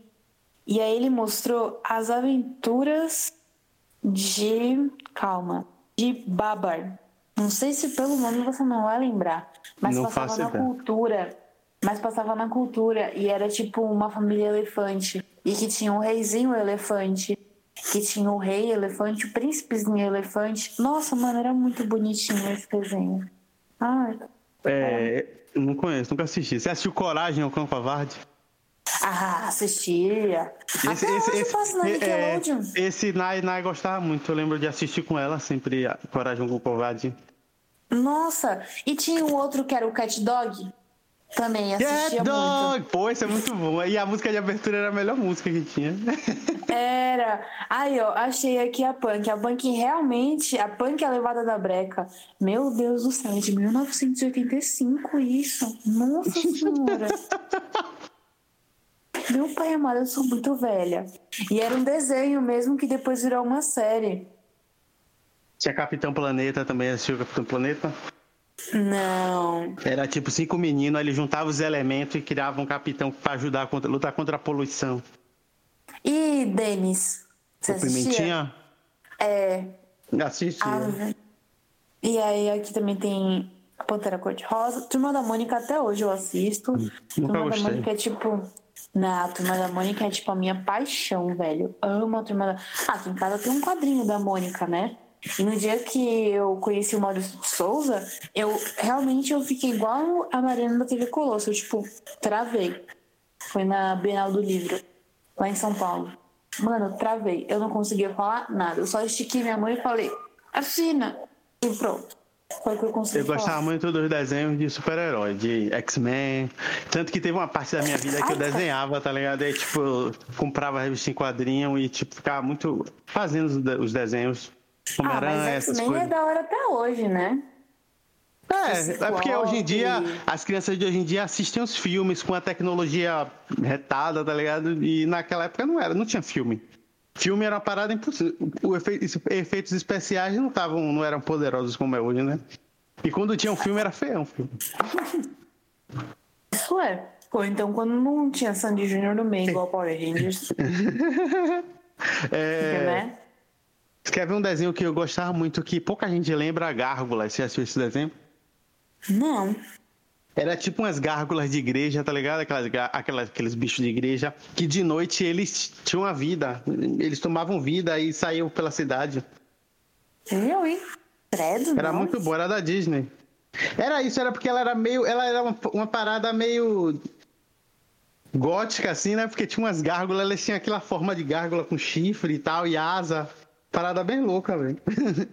e aí ele mostrou as aventuras de. Calma. De Babar. Não sei se pelo nome você não vai lembrar. Mas não passava na ideia. cultura. Mas passava na cultura. E era tipo uma família elefante. E que tinha um reizinho elefante. Que tinha o rei elefante, o príncipezinho elefante. Nossa, mano, era muito bonitinho esse desenho. Ai. É, não conheço, nunca assisti. Você assistiu Coragem ao Cão Covarde? Ah, assistia. Esse, Até esse, hoje esse, na é, esse Nai, Nai gostava muito. Eu lembro de assistir com ela sempre Coragem com o Covarde. Nossa, e tinha um outro que era o Cat Dog. Também assistia Cat Dog! Muito. Pô, isso é muito bom. E a música de abertura era a melhor música que tinha. Era. Aí, ó, achei aqui a Punk. A Punk realmente, a Punk é a levada da breca. Meu Deus do céu, é de 1985 isso. Nossa Senhora. Meu pai amado, eu sou muito velha. E era um desenho mesmo que depois virou uma série. Tinha Capitão Planeta também, assistiu Capitão Planeta? Não. Era tipo cinco meninos, eles juntavam os elementos e criavam um capitão para ajudar a lutar contra a poluição. E Denis? Você o Pimentinha? É. Assistia. Ah, e aí aqui também tem a Pantera Cor-de-Rosa. Turma da Mônica até hoje eu assisto. Nunca Turma gostei. da Mônica é tipo na Turma da Mônica é tipo a minha paixão, velho. Amo a Turma da... Ah, aqui em casa tem um quadrinho da Mônica, né? E no dia que eu conheci o Maurício de Souza, eu realmente eu fiquei igual a Mariana da TV Colosso. Eu, tipo, travei. Foi na Bienal do Livro, lá em São Paulo. Mano, travei. Eu não conseguia falar nada. Eu só estiquei minha mãe e falei, assina. E pronto. Foi que eu consegui. Eu gostava muito dos desenhos de super-herói, de X-Men. Tanto que teve uma parte da minha vida que eu desenhava, tá ligado? Aí, tipo, eu comprava revista em quadrinho e, tipo, ficava muito fazendo os desenhos. Homem-Aranha, ah, mas X-Men é da hora até hoje, né? É, é porque hoje em dia, as crianças de hoje em dia assistem os filmes com a tecnologia retada, tá ligado? E naquela época não era, não tinha filme. Filme era uma parada impossível. Os efeitos especiais não, tavam, não eram poderosos como é hoje, né? E quando tinha um filme era feio um filme. Isso é. Ou então quando não tinha Sandy Júnior no meio, igual Power Rangers. é... Né? Você quer ver um desenho que eu gostava muito, que pouca gente lembra, Gárgula. Você assistiu esse desenho? Não. Era tipo umas gárgulas de igreja, tá ligado? Aquelas, aquelas, aqueles bichos de igreja que de noite eles tinham a vida. Eles tomavam vida e saíam pela cidade. Eu, hein? Credo, Era não. muito boa, era da Disney. Era isso, era porque ela era meio. Ela era uma, uma parada meio. gótica, assim, né? Porque tinha umas gárgulas, elas tinham aquela forma de gárgula com chifre e tal, e asa. Parada bem louca, velho.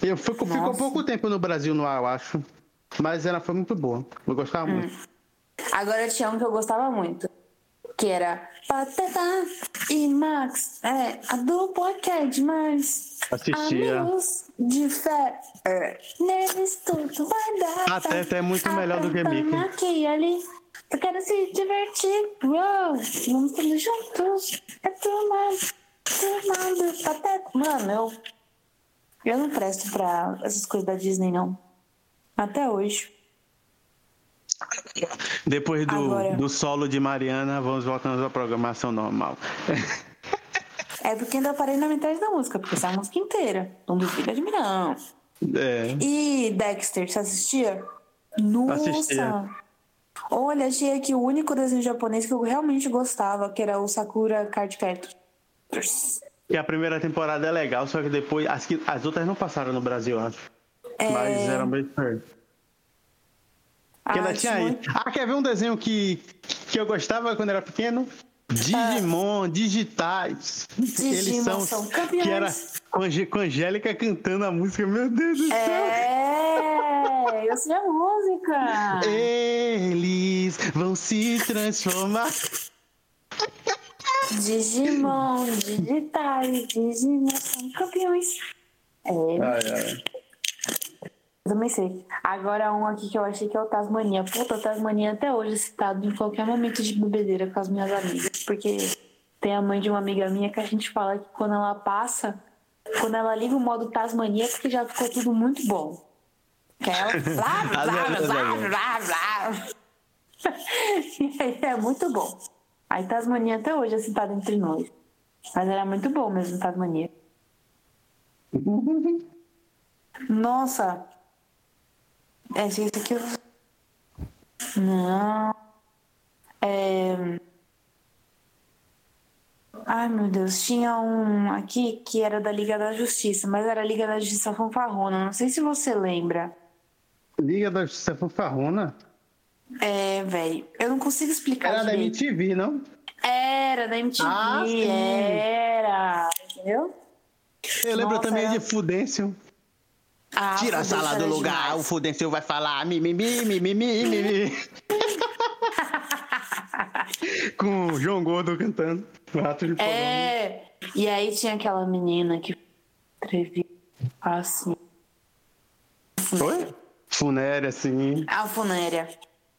Eu ficou pouco tempo no Brasil no ar, eu acho. Mas ela foi muito boa. Eu gostava hum. muito. Agora tinha um que eu gostava muito. Que era Pateta e Max. É, a dupla que é demais. Assistia. Amigos de fé. É, neles tudo vai dar. Pateta é muito melhor do que Mickey. Aqui ali. Eu quero se divertir. Uou, vamos todos juntos. É turma. Turma do Pateta. Mano, eu. Eu não presto pra essas coisas da Disney, não. Até hoje. Depois do, Agora... do solo de Mariana, vamos voltando à programação normal. É porque ainda parei na metade da música, porque essa é a música inteira. Não duvida de mim, não. É. E Dexter, você assistia? Nossa! Assistia. Olha, achei aqui o único desenho japonês que eu realmente gostava, que era o Sakura Card Captors. E a primeira temporada é legal, só que depois. As, as outras não passaram no Brasil, acho. É... Mas era bem diferente. Que ainda tinha aí. Ah, quer ver um desenho que, que eu gostava quando era pequeno? Digimon, ah. digitais. Digimon Eles são, são campeões. Que era com a Angélica cantando a música, meu Deus do céu. É, eu sei a música. Eles vão se transformar. Digimon, digitais, Digimon são campeões. É. Ai, ai. Eu também sei. Agora um aqui que eu achei que é o Tasmania. Puta, o Tasmania até hoje é citado em qualquer momento de bebedeira com as minhas amigas. Porque tem a mãe de uma amiga minha que a gente fala que quando ela passa, quando ela liga o modo Tasmania, é porque já ficou tudo muito bom. Que ela. Blá, blá, blá, blá, blá, blá. E aí é muito bom. Aí Tasmania até hoje é citado entre nós. Mas era muito bom mesmo, Tasmania. Nossa, é, isso aqui eu... Não. É... Ai, meu Deus. Tinha um aqui que era da Liga da Justiça, mas era a Liga da Justiça Fanfarrona. Não sei se você lembra. Liga da Justiça Fanfarrona? É, velho. Eu não consigo explicar Era direito. da MTV, não? Era da MTV. Ah, era. Entendeu? Eu lembro Nossa, também era... de Fudêncio. Ah, Tira a sala do lugar, demais. o Fudenceu vai falar mimimi, mimimi, mimimi. Com o João Gordo cantando. É, e aí tinha aquela menina que escrevia assim. Oi? Funéria, sim. A funéria.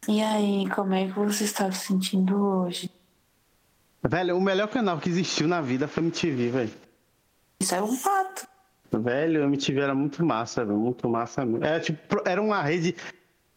E aí, como é que você está se sentindo hoje? Velho, o melhor canal que existiu na vida foi MTV, velho. Isso é um fato. Velho, a MTV era muito massa, muito massa. Era, tipo, era uma rede.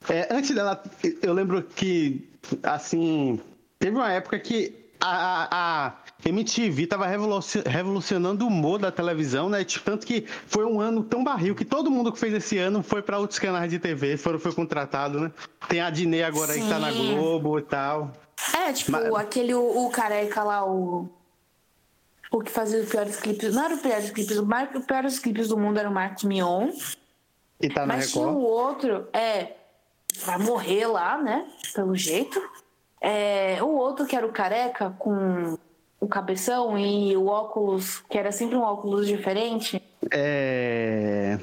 É, antes dela, eu lembro que, assim, teve uma época que a, a MTV tava revolucionando o humor da televisão, né? Tipo, tanto que foi um ano tão barril que todo mundo que fez esse ano foi para outros canais de TV, foram, foi contratado, né? Tem a Dinê agora Sim. aí que tá na Globo e tal. É, tipo, Mas... aquele, o, o careca lá, o o que fazia os piores clipes. Não era os piores clipes, os piores clipes do mundo era o Marcos Mion. E tá Mas tinha o outro, é. Vai morrer lá, né? Pelo jeito. É, o outro que era o careca com o cabeção e o óculos, que era sempre um óculos diferente. É.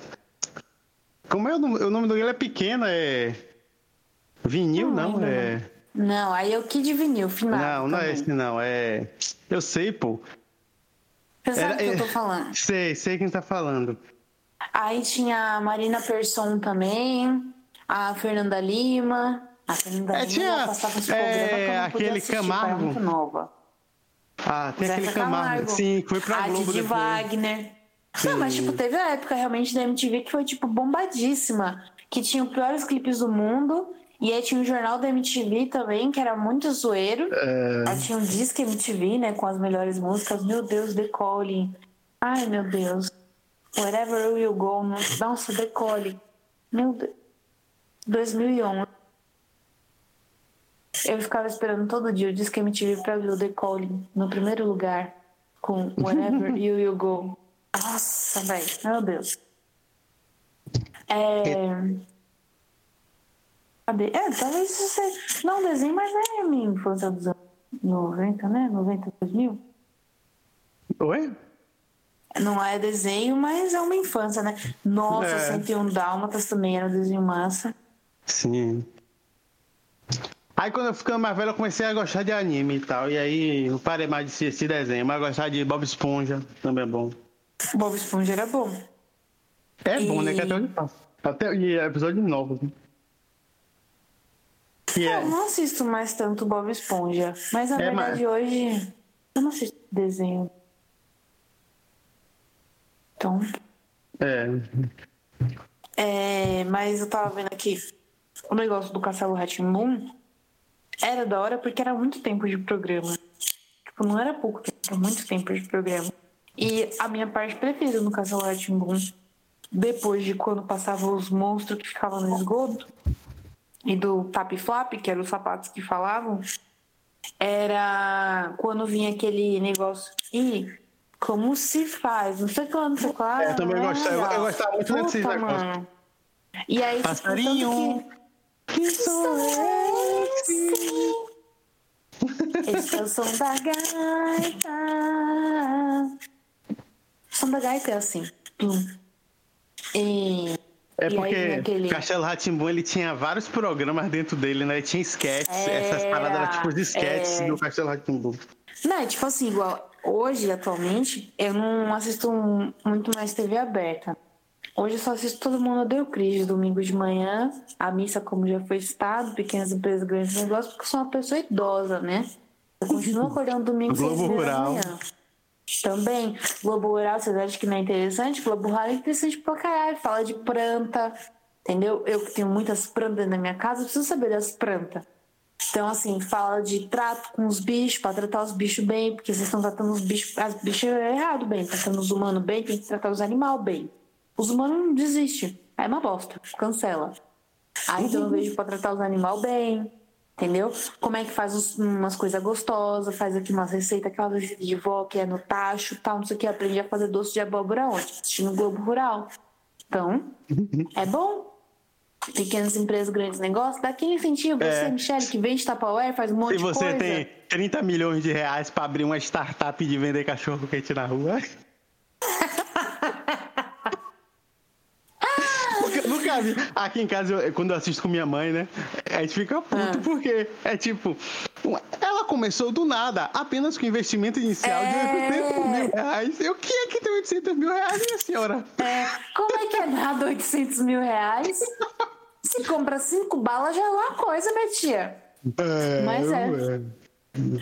Como é o nome, o nome dele? É pequeno, é. Vinil, não, não é. Não, aí é o Kid Vinil, final. Não, não é esse, não. É. Eu sei, pô. Você sabe o que eu tô falando? Sei, sei quem tá falando. Aí tinha a Marina Persson também, a Fernanda Lima. A Fernanda é, Lima tinha, passava esse é, aquele assistir, Camargo. muito nova. Ah, tem aquele Camargo. Camargo. Sim, foi pra a Globo de Wagner. Sim. Não, mas tipo, teve a época realmente da MTV que foi tipo bombadíssima. Que tinha os piores clipes do mundo E aí tinha o jornal da MTV também, que era muito zoeiro. É... Aí tinha um disco MTV, né, com as melhores músicas. Meu Deus, The Calling. Ai, meu Deus. Wherever You Go. Nossa, The Calling. Meu Deus. 2011. Eu ficava esperando todo dia o disco MTV pra ver o The Calling no primeiro lugar com Wherever You Will Go. Nossa, velho, meu Deus. É. Cadê? É, talvez você. Não, desenho, mas é a minha infância dos anos 90, né? 90, 2000. Oi? Não é desenho, mas é uma infância, né? Nossa, é. 101 Dálmatas também era um desenho massa. Sim. Aí quando eu ficando mais velho, eu comecei a gostar de anime e tal. E aí eu parei mais de assistir desenho, mas gostar de Bob Esponja também é bom. Bob Esponja era bom. É e... bom, né? Que até onde passa. Até e é episódio novo. Que é... Eu não assisto mais tanto Bob Esponja. Mas na é, verdade mas... hoje eu não assisto desenho. Então. É. É, mas eu tava vendo aqui o negócio do Castelo Moon era da hora porque era muito tempo de programa. Tipo, não era pouco tempo, era muito tempo de programa. E a minha parte preferida no Castelo Moon depois de quando passavam os monstros que ficavam no esgoto, e do Tap Flap, que eram os sapatos que falavam, era quando vinha aquele negócio. E como se faz? Não sei quando você fala. É, eu também gostava, eu, eu gostava muito Puta, desse negócio. E aí, tipo, Passarinho. Que, que sou esse? Esse é o som da gaita. O som da gaita é assim. E é porque aquele... Castelo Ratimbu ele tinha vários programas dentro dele, né? Tinha sketches, essas paradas eram tipo de sketches é... do Castelo Ratimbu. Não, é tipo assim, igual hoje, atualmente, eu não assisto muito mais TV aberta. Hoje eu só assisto Todo Mundo Deu Cris, domingo de manhã, a missa, como já foi citado, pequenas empresas, grandes negócios, porque eu sou uma pessoa idosa, né? Eu continuo acordando domingo Globo Rural. da manhã. Também, Globo Rural, vocês acham que não é interessante? Globo Rural é interessante pra caralho, fala de planta, entendeu? Eu que tenho muitas plantas na minha casa, preciso saber das plantas. Então, assim, fala de trato com os bichos, para tratar os bichos bem, porque vocês estão tratando os bichos, as bichos é errado bem, tratando os humanos bem, tem que tratar os animais bem. Os humanos não desistem, é uma bosta, cancela. Aí então eu vejo para tratar os animais bem, entendeu? Como é que faz umas coisas gostosas, faz aqui umas receitas, aquela receita de vó que é no tacho, tal, não sei o que, aprende a fazer doce de abóbora onde? Assistindo Globo Rural. Então, é bom. Pequenas empresas, grandes negócios, dá aquele incentivo. É. Você, Michelle, que vende Tupperware, faz um monte de coisa. Se você tem 30 milhões de reais para abrir uma startup de vender cachorro quente na rua... Aqui em casa, eu, quando eu assisto com minha mãe, né? A gente fica puto ah. porque é tipo. Ela começou do nada, apenas com investimento inicial é... de 800 mil reais. Eu, o que é que tem 800 mil reais, minha senhora? É. Como é que é nada 800 mil reais? Se compra cinco balas, já é uma coisa, minha tia. É, Mas é.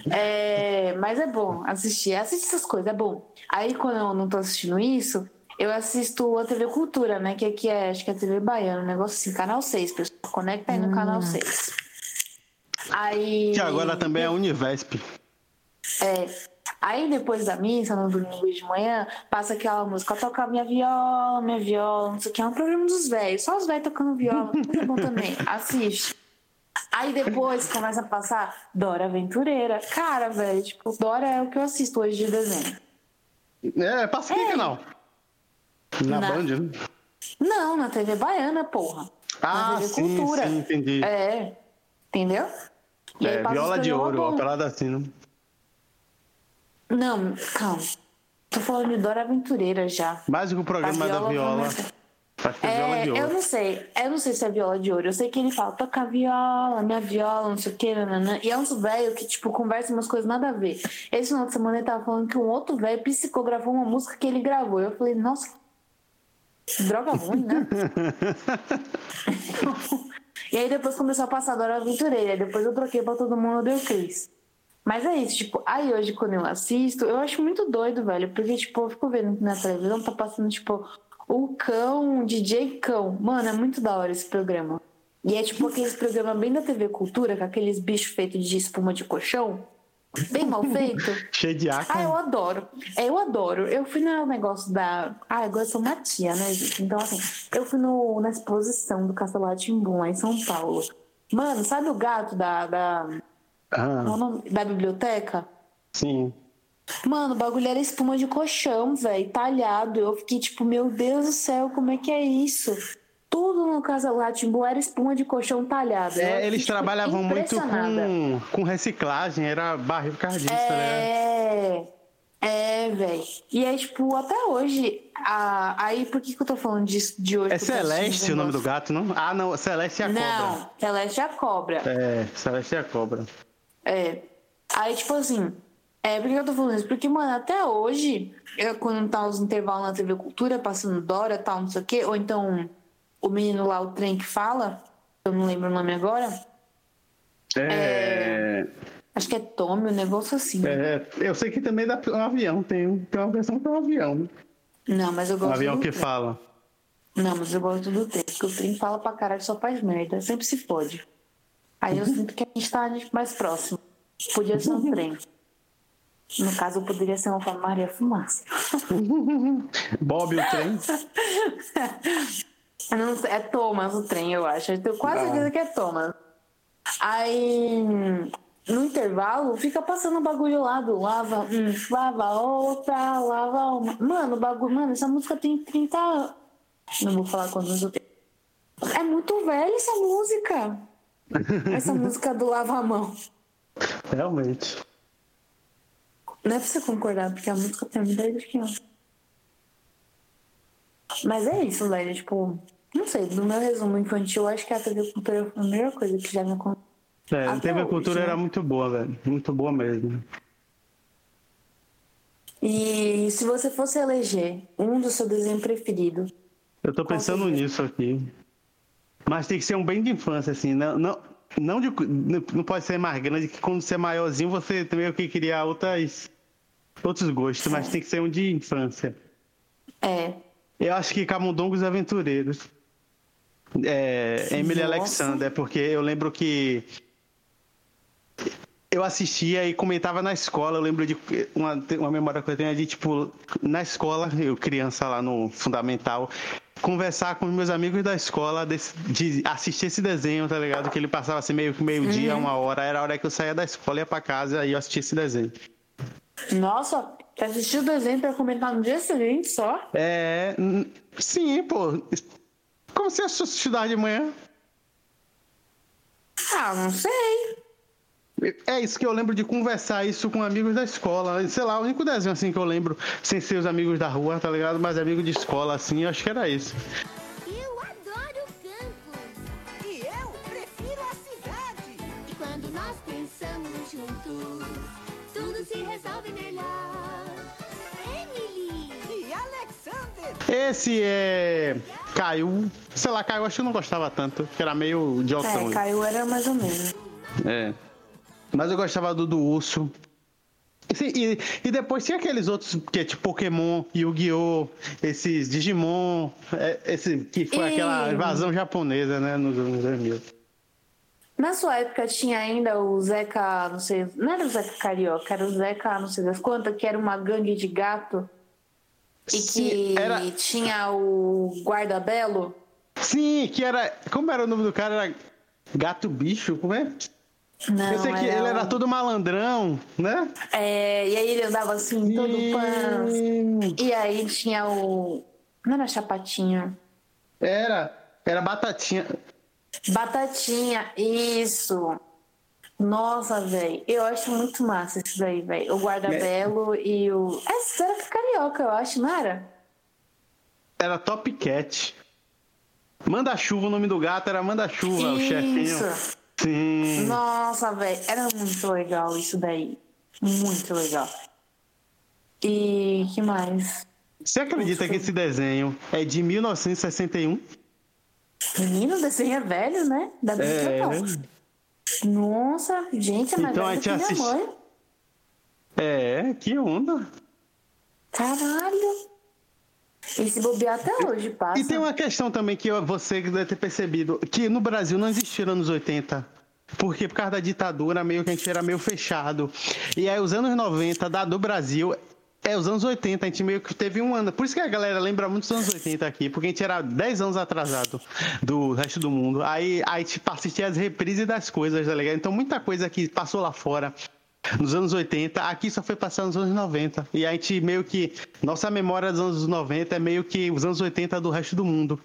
É, mas é bom assistir. Assistir essas coisas, é bom. Aí quando eu não tô assistindo isso, eu assisto a TV Cultura, né? Que aqui é, acho que é a TV Baiana, um negócio assim, canal 6, pessoal. Conecta aí no hum. canal 6. Aí. Que agora também é Univesp. É. Aí depois da missa, no domingo de manhã, passa aquela música, toca minha viola, minha viola, não sei o que, é um programa dos velhos, só os velhos tocando viola, muito bom também, assiste. Aí depois começa a passar Dora Aventureira. Cara, velho, tipo, Dora é o que eu assisto hoje de desenho. É, passa aqui, é. canal. Na, na... Band, né? Não, na TV Baiana, porra. Ah, na TV sim, Cultura. sim, entendi. É, entendeu? E é, viola de ouro, uma parada assim, né? Não, calma. Tô falando de Dora Aventureira já. Mais o programa da viola. É, é eu não sei. Eu não sei se é viola de ouro. Eu sei que ele fala, toca viola, minha viola, não sei o que, nanana. E é um velho que, tipo, conversa umas coisas nada a ver. Esse final de semana ele tava falando que um outro velho psicografou uma música que ele gravou. Eu falei, nossa, Droga ruim, né? e aí depois começou a passar Dora Aventureira. Depois eu troquei pra todo mundo deu Cris. Mas é isso, tipo, aí hoje quando eu assisto, eu acho muito doido, velho. Porque, tipo, eu fico vendo na televisão, tá passando, tipo, o cão, DJ Cão. Mano, é muito da hora esse programa. E é tipo aqueles programas bem da TV Cultura, com aqueles bichos feitos de espuma de colchão. Bem mal feito. Cheio de água. Ah, eu adoro. É, eu adoro. Eu fui no negócio da. Ah, agora eu sou uma tia, né, gente? Então, assim, eu fui no, na exposição do Castelo Timbum, lá em São Paulo. Mano, sabe o gato da. da, ah. Da biblioteca? Sim. Mano, o bagulho era espuma de colchão, velho, talhado. Eu fiquei tipo, meu Deus do céu, como é que é isso? Tudo no Casa Latimbu era espuma de colchão talhado. É, eles trabalhavam muito com, com reciclagem, era barril cardista, é... né? É, velho. E é tipo, até hoje. A... Aí, por que, que eu tô falando disso de hoje? É Celeste o nome do gato, não? Ah, não, Celeste é a não, cobra. Não, Celeste é a cobra. É, Celeste é a cobra. É. Aí, tipo assim. É, por que eu tô falando isso? Porque, mano, até hoje, eu, quando tá os intervalos na TV Cultura, passando Dora e tal, não sei o quê, ou então o menino lá, o trem que fala, eu não lembro o nome agora. É. é... Acho que é Tommy, um negócio assim. É, eu sei que também dá um avião, tem, tem uma versão é um avião. Né? Não, mas eu gosto. Um avião que trem. fala. Não, mas eu gosto do trem, porque o trem fala pra caralho, só faz merda, sempre se fode. Aí eu sinto que a gente tá mais próximo. Podia ser um trem. No caso, poderia ser uma Maria Fumaça. Bob o trem? Não, é Thomas o trem, eu acho. Eu tenho quase ah. certeza que é Thomas. Aí, no intervalo, fica passando o bagulho lá do lava, lava outra, lava uma. Mano, o bagulho. Mano, essa música tem 30 anos. Não vou falar quantos eu tenho. É muito velha essa música. essa música do lava a mão. Realmente. Não é pra você concordar, porque a música tem uma ideia de que Mas é isso, velho. Tipo, não sei, no meu resumo infantil, acho que a TV Cultura foi a melhor coisa que já me aconteceu. É, a TV hoje, Cultura né? era muito boa, velho. Muito boa mesmo. E se você fosse eleger um do seu desenho preferido? Eu tô pensando seria? nisso aqui. Mas tem que ser um bem de infância, assim. Não, não, não, de, não pode ser mais grande, que quando você é maiorzinho você também que criar outras, outros gostos, é. mas tem que ser um de infância. É. Eu acho que Camundongos Aventureiros. É, Emily Nossa. Alexander, porque eu lembro que eu assistia e comentava na escola. Eu lembro de uma, uma memória que eu tenho de, tipo, na escola, eu criança lá no Fundamental, conversar com meus amigos da escola de, de assistir esse desenho, tá ligado? Que ele passava assim meio meio-dia, uhum. uma hora. Era a hora que eu saía da escola, ia pra casa e eu assistia esse desenho. Nossa, você assistiu o desenho pra comentar no dia seguinte só? É. Sim, pô. Como você assistiu de manhã? Ah, não sei. É isso que eu lembro de conversar isso com amigos da escola. Sei lá, o único desenho assim que eu lembro, sem ser os amigos da rua, tá ligado? Mas amigos de escola, assim, acho que era isso. Eu adoro o campo. E eu prefiro a cidade. E quando nós pensamos juntos, tudo se resolve melhor. Esse é. Caio. Sei lá, Caio, acho que eu não gostava tanto, porque era meio idiotão. É, Caio era mais ou menos. É. Mas eu gostava do do urso. E, e, depois tinha aqueles outros que é tipo Pokémon, Yu-Gi-Oh!, esses Digimon, é, esse que foi e... aquela invasão japonesa, né, nos anos 2000. Na sua época tinha ainda o Zeca, não sei, não era o Zeca Carioca, era o Zeca, não sei das quantas, que era uma gangue de gato e que era... tinha o guarda-belo. Sim, que era. Como era o nome do cara? Era Gato Bicho? Como é? Não, eu sei que ele era todo malandrão, né? É, e aí ele andava assim, todo pan. E aí tinha o. Não era chapatinha? Era, era batatinha. Batatinha, isso. Nossa, velho. Eu acho muito massa isso daí, velho. O guarda-belo é. e o. Essa era carioca, eu acho, não era? Era Top Cat. Manda-chuva, o nome do gato era Manda-chuva, o chefinho. Sim. Nossa, velho. Era muito legal isso daí. Muito legal. E que mais? Você acredita que esse desenho é de 1961? Menino, o desenho é velho, né? Da é... Nossa, gente, é mais então, velho que minha assist... mãe. É, que onda. Caralho. E se bobear até hoje, passa. E tem uma questão também que você deve ter percebido, que no Brasil não existiram anos 80. Porque por causa da ditadura, meio que a gente era meio fechado. E aí, os anos 90 da, do Brasil é, os anos 80, a gente meio que teve um ano. Por isso que a galera lembra muito dos anos 80 aqui, porque a gente era 10 anos atrasado do resto do mundo. Aí, aí tipo, assistia as reprises das coisas, tá ligado? Então, muita coisa que passou lá fora nos anos 80, aqui só foi passar nos anos 90. E a gente meio que. Nossa memória dos anos 90 é meio que os anos 80 do resto do mundo.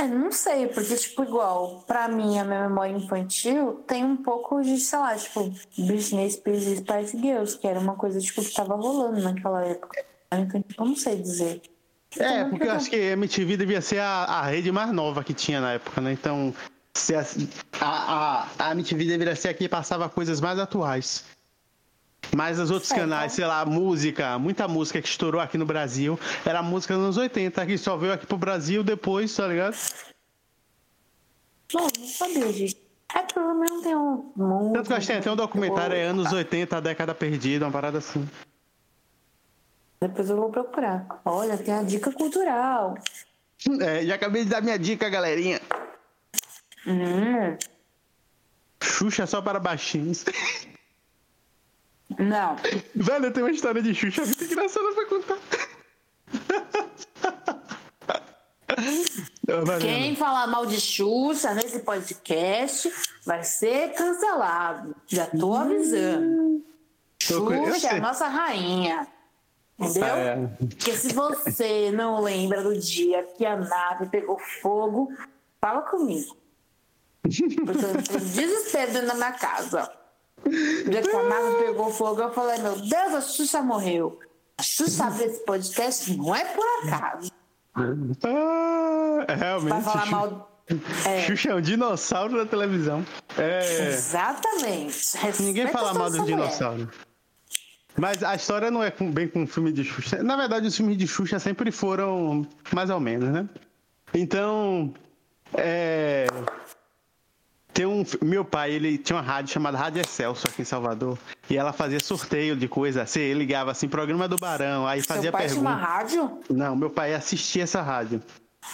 É, não sei, porque, tipo, igual, pra mim, a minha memória infantil tem um pouco de, sei lá, tipo, Britney Spears e Spice Girls, que era uma coisa, tipo, que tava rolando naquela época. Então, eu não sei dizer. É, então, porque eu acho que a MTV devia ser a, a rede mais nova que tinha na época, né? Então, se a, a, a MTV deveria ser aqui e passava coisas mais atuais. Mas os outros é, canais, sei lá, música, muita música que estourou aqui no Brasil, era música dos anos 80, que só veio aqui pro Brasil depois, tá ligado? Não, não sabia disso. É que pelo menos tem um. Tanto que eu tem, tem um documentário, é anos 80, a década perdida, uma parada assim. Depois eu vou procurar. Olha, tem a dica cultural. É, já acabei de dar minha dica, galerinha. Hum. Xuxa só para baixinhos. Não. Velho, eu tenho uma história de Xuxa muito engraçada pra contar. Quem falar mal de Xuxa nesse podcast vai ser cancelado. Já tô avisando. Xuxa é a nossa rainha. Entendeu? É. Porque se você não lembra do dia que a nave pegou fogo, fala comigo. Porque eu desespero dentro da minha casa. O dia que a nave pegou fogo, eu falei, meu Deus, a Xuxa morreu. A Xuxa abre esse podcast não é por acaso. Ah, é, realmente. Vai falar mal. É. Xuxa é um dinossauro da televisão. É... Exatamente. Respeita Ninguém fala mal do dinossauro. Mas a história não é bem com o filme de Xuxa. Na verdade, os filmes de Xuxa sempre foram mais ou menos, né? Então, é... Tem um, meu pai, ele tinha uma rádio chamada Rádio Excelso aqui em Salvador. E ela fazia sorteio de coisa. Você ligava assim, programa do Barão, aí fazia Seu pai pergunta. tinha uma rádio? Não, meu pai assistia essa rádio.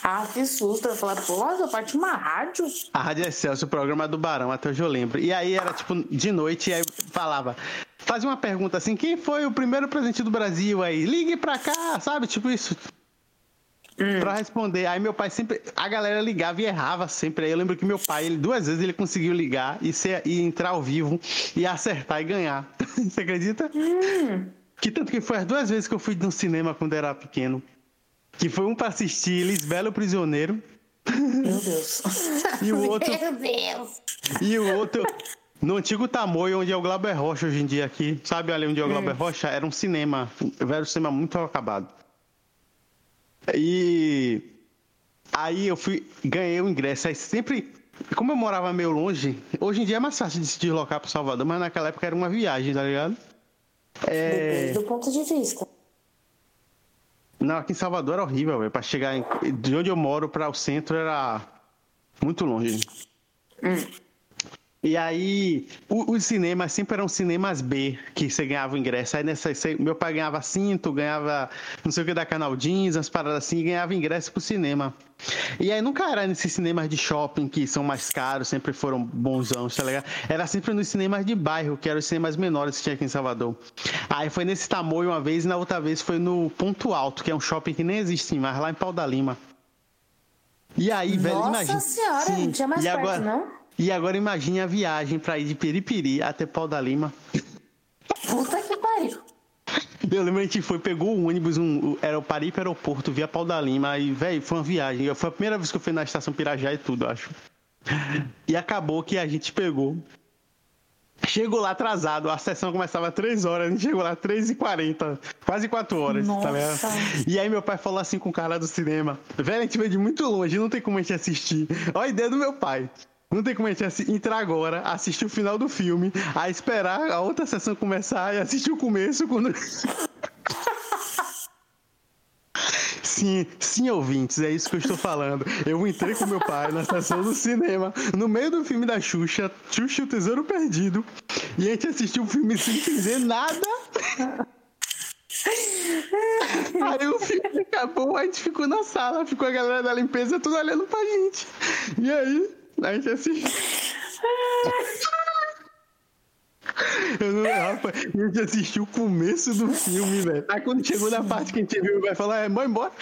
Ah, que susto. Eu falei, pô, seu pai tinha uma rádio? A Rádio Excelso, o programa do Barão, até hoje eu lembro. E aí era tipo de noite, e aí falava. Fazia uma pergunta assim: quem foi o primeiro presidente do Brasil aí? Ligue pra cá, sabe? Tipo isso. Hum. Pra responder. Aí meu pai sempre. A galera ligava e errava sempre. Aí eu lembro que meu pai, ele, duas vezes ele conseguiu ligar e, ser, e entrar ao vivo e acertar e ganhar. Você acredita? Hum. Que tanto que foi as duas vezes que eu fui no cinema quando era pequeno. Que foi um pra assistir Lisbelo Prisioneiro. Meu Deus. e o outro. Meu Deus. E o outro. No antigo Tamoio, onde é o Glauber Rocha hoje em dia aqui, sabe ali onde é o Glauber hum. Rocha? Era um cinema, era um cinema muito acabado. E aí eu fui, ganhei o ingresso. Aí sempre, como eu morava meio longe, hoje em dia é mais fácil de se deslocar para Salvador, mas naquela época era uma viagem, tá ligado? É... do ponto de vista. Não, aqui em Salvador era horrível, velho. Pra chegar em... de onde eu moro para o centro era muito longe. Hum. E aí, os cinemas sempre eram cinemas B, que você ganhava o ingresso. Aí nessa, você, meu pai ganhava cinto, ganhava não sei o que da Canal Jeans, umas paradas assim, e ganhava ingresso pro cinema. E aí nunca era nesses cinemas de shopping que são mais caros, sempre foram bonzão, tá ligado? Era sempre nos cinemas de bairro, que eram os cinemas menores que tinha aqui em Salvador. Aí foi nesse tamanho uma vez e na outra vez foi no Ponto Alto, que é um shopping que nem existe mais, lá em Pau da Lima. E aí, Nossa velho, imagina. Nossa senhora, sim, não tinha mais perto, agora, não? E agora imagine a viagem para ir de Peripiri até Pau da Lima. Puta que pariu. Eu lembro que a gente foi, pegou o ônibus, um, era o Paripe Aeroporto, via Pau da Lima, e, velho, foi uma viagem. Foi a primeira vez que eu fui na estação Pirajá e tudo, acho. E acabou que a gente pegou. Chegou lá atrasado, a sessão começava às 3 horas, a gente chegou lá às 3 e 40 quase 4 horas, Nossa. tá ligado? E aí meu pai falou assim com o cara do cinema: velho, a gente veio de muito longe, não tem como a gente assistir. Olha a ideia do meu pai. Não tem como a gente entrar agora, assistir o final do filme, a esperar a outra sessão começar e assistir o começo quando. Sim, sim, ouvintes, é isso que eu estou falando. Eu entrei com meu pai na sessão do cinema, no meio do filme da Xuxa, Xuxa o Tesouro Perdido, e a gente assistiu o filme sem dizer nada. Aí o filme acabou, a gente ficou na sala, ficou a galera da limpeza tudo olhando pra gente. E aí, a gente assistiu. Eu não, rapaz, a gente assistiu o começo do filme, velho. Aí quando chegou na parte que a gente viu, vai falar, é, vai embora.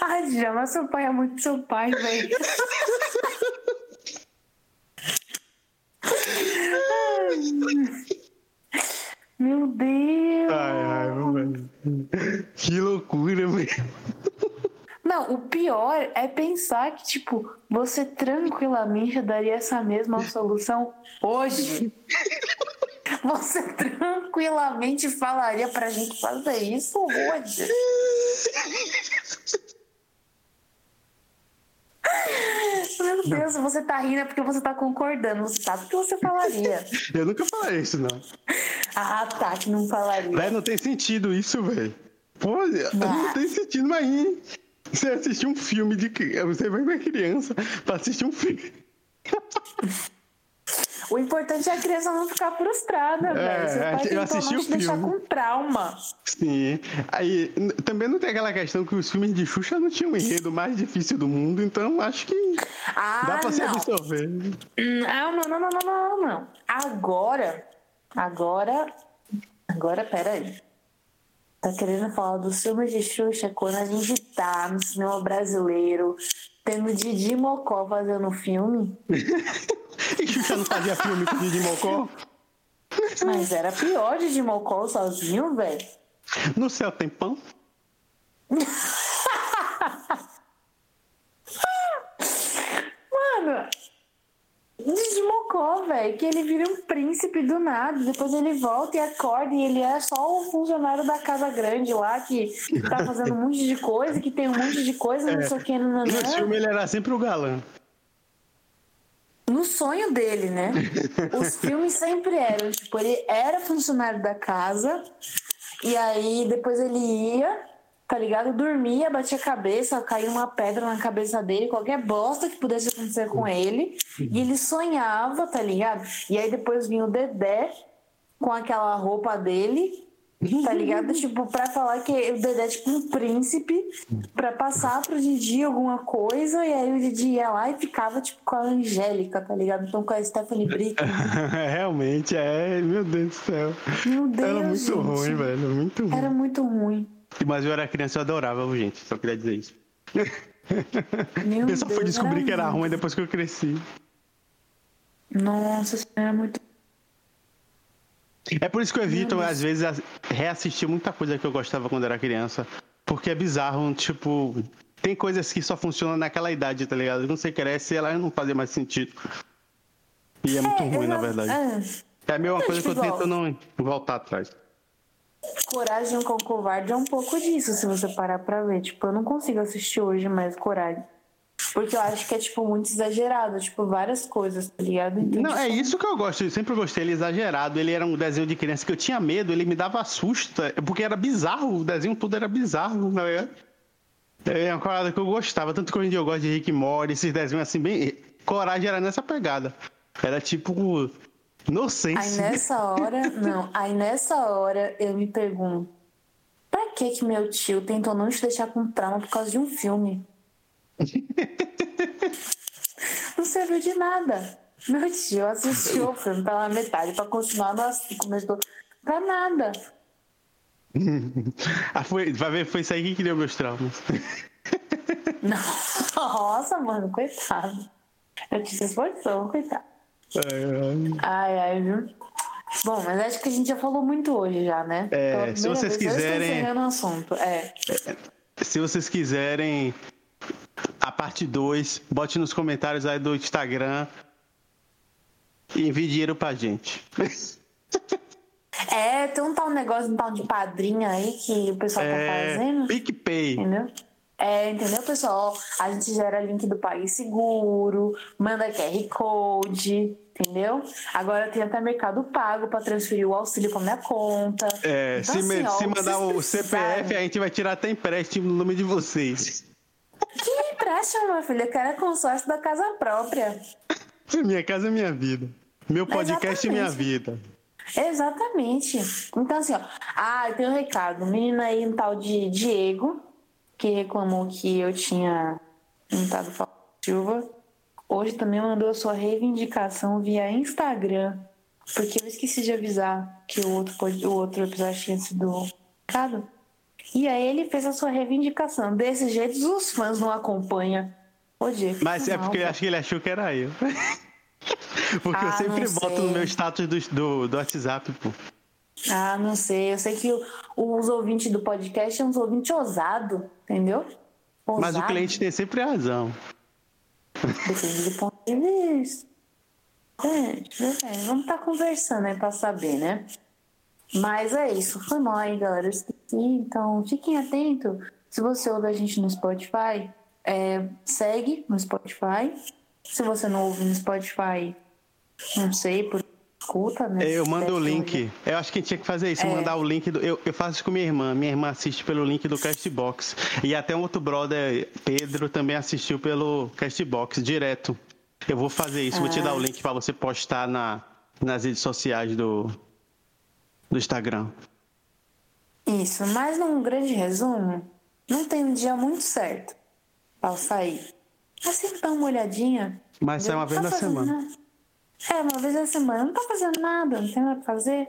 Ai, Jama, seu pai é muito seu pai, velho. Meu Deus! Ai, ai, mano. Que Não, o pior é pensar que, tipo, você tranquilamente daria essa mesma solução hoje. Você tranquilamente falaria pra gente fazer isso hoje. Meu Deus, você tá rindo é porque você tá concordando. Você sabe o que você falaria. Eu nunca falei isso, não. Ah, tá, que não falaria. Velho, não tem sentido isso, velho. Pô, não tem sentido, mas você assistir um filme de. Você vai pra criança pra assistir um filme. O importante é a criança não ficar frustrada, é, velho. Você pode eu assisti não te deixar com trauma. Sim. Aí também não tem aquela questão que os filmes de Xuxa não tinham um enredo mais difícil do mundo, então acho que ah, dá pra não. se absorver. Não, não, não, não, não, não, não. Agora, agora, agora, peraí. Tá querendo falar dos filmes de Xuxa quando a gente tá no cinema brasileiro, tendo Didi Mocó fazendo filme? E Xuxa não fazia filme com Didi Mocó? Mas era pior Didi Mocó sozinho, velho. No céu tem pão? Mano, Desmocou, velho, que ele vira um príncipe do nada. Depois ele volta e acorda e ele é só o funcionário da casa grande lá que tá fazendo um monte de coisa, que tem um monte de coisa, é. não sei o que. Não, não, no filme ele era sempre o galã no sonho dele, né? Os filmes sempre eram, tipo, ele era funcionário da casa, e aí depois ele ia, tá ligado? Dormia, batia a cabeça, caía uma pedra na cabeça dele, qualquer bosta que pudesse acontecer com ele, e ele sonhava, tá ligado? E aí depois vinha o Dedé com aquela roupa dele, Tá ligado? tipo, pra falar que o Dedé é tipo um príncipe pra passar pro Didi alguma coisa, e aí o Didi ia lá e ficava tipo com a Angélica, tá ligado? Então com a Stephanie Brick. Realmente, é, meu Deus do céu. Meu Deus. Era muito gente. ruim, velho. Muito ruim. Era muito ruim. Mas eu era criança, eu adorava, gente. Só queria dizer isso. Meu eu só fui descobrir era que era ruim depois que eu cresci. Nossa, isso era muito é por isso que eu evito, às vezes, reassistir muita coisa que eu gostava quando era criança. Porque é bizarro, tipo. Tem coisas que só funcionam naquela idade, tá ligado? Quando você cresce, elas não fazem mais sentido. E é muito é, ruim, na verdade. É, é a mesma coisa tipo, que eu tento não voltar atrás. Coragem com Covarde é um pouco disso, se você parar pra ver. Tipo, eu não consigo assistir hoje mais Coragem. Porque eu acho que é, tipo, muito exagerado, tipo, várias coisas, tá ligado? Então, não, tipo... é isso que eu gosto, eu sempre gostei, ele exagerado. Ele era um desenho de criança que eu tinha medo, ele me dava susto, porque era bizarro, o desenho tudo era bizarro, tá ligado? É uma parada que eu gostava, tanto que hoje em dia eu gosto de Rick Mori, esses desenhos assim, bem. Coragem era nessa pegada. Era tipo. Inocência. Aí nessa hora, não, aí nessa hora eu me pergunto: pra que que meu tio tentou não te deixar com trauma por causa de um filme? Não serviu de nada. Meu tio assistiu o filme pela metade pra continuar no começou pra nada. ah, foi, vai ver, foi isso aí que criou meus traumas. Nossa, mano, coitado. Eu te esforçou, coitado. Ai, ai, viu? Bom, mas acho que a gente já falou muito hoje já, né? É, se vocês vez, quiserem. assunto. É. Se vocês quiserem a parte 2. Bote nos comentários aí do Instagram. E envie dinheiro pra gente. É, tem um tal negócio, um tal de padrinho aí que o pessoal tá é, tá fazendo. PicPay. Entendeu? É, entendeu, pessoal? A gente gera link do País Seguro, manda QR Code, entendeu? Agora tem até Mercado Pago para transferir o auxílio para minha conta. É, então, se, assim, ó, se mandar o CPF, a gente vai tirar até empréstimo no nome de vocês. Que empréstimo, meu filho? Eu quero é consórcio da casa própria. Minha casa é minha vida. Meu podcast e minha vida. Exatamente. Então, assim, ó. Ah, tem um recado. Menina aí, um tal de Diego, que reclamou que eu tinha montado Silva. Hoje também mandou a sua reivindicação via Instagram. Porque eu esqueci de avisar que o outro, o outro episódio tinha sido recado. E aí ele fez a sua reivindicação. Desse jeito, os fãs não acompanham. Ô, Diego, Mas é porque eu acho que ele achou que era eu. Porque ah, eu sempre boto no meu status do, do, do, WhatsApp, pô. Ah, não sei. Eu sei que os ouvintes do podcast são uns ouvintes ousados, entendeu? Ousado. Mas o cliente tem sempre razão. Depende do ponto de vista. É, vamos estar tá conversando aí pra saber, né? Mas é isso, foi mal aí, galera. Eu esqueci, então fiquem atentos. Se você ouve a gente no Spotify, é, segue no Spotify se você não ouve no Spotify, não sei, por escuta, né? Eu mando o link. Eu acho que a gente tinha que fazer isso, é. mandar o link do. Eu, eu faço isso com minha irmã. Minha irmã assiste pelo link do Castbox. E até um outro brother, Pedro, também assistiu pelo Castbox direto. Eu vou fazer isso, vou te dar o ah. link para você postar na, nas redes sociais do, do Instagram. Isso, mas num grande resumo, não tem um dia muito certo para sair. Sempre dá uma olhadinha. Mas é uma vez na semana. Nada. É, uma vez na semana. Não tá fazendo nada, não tem nada pra fazer.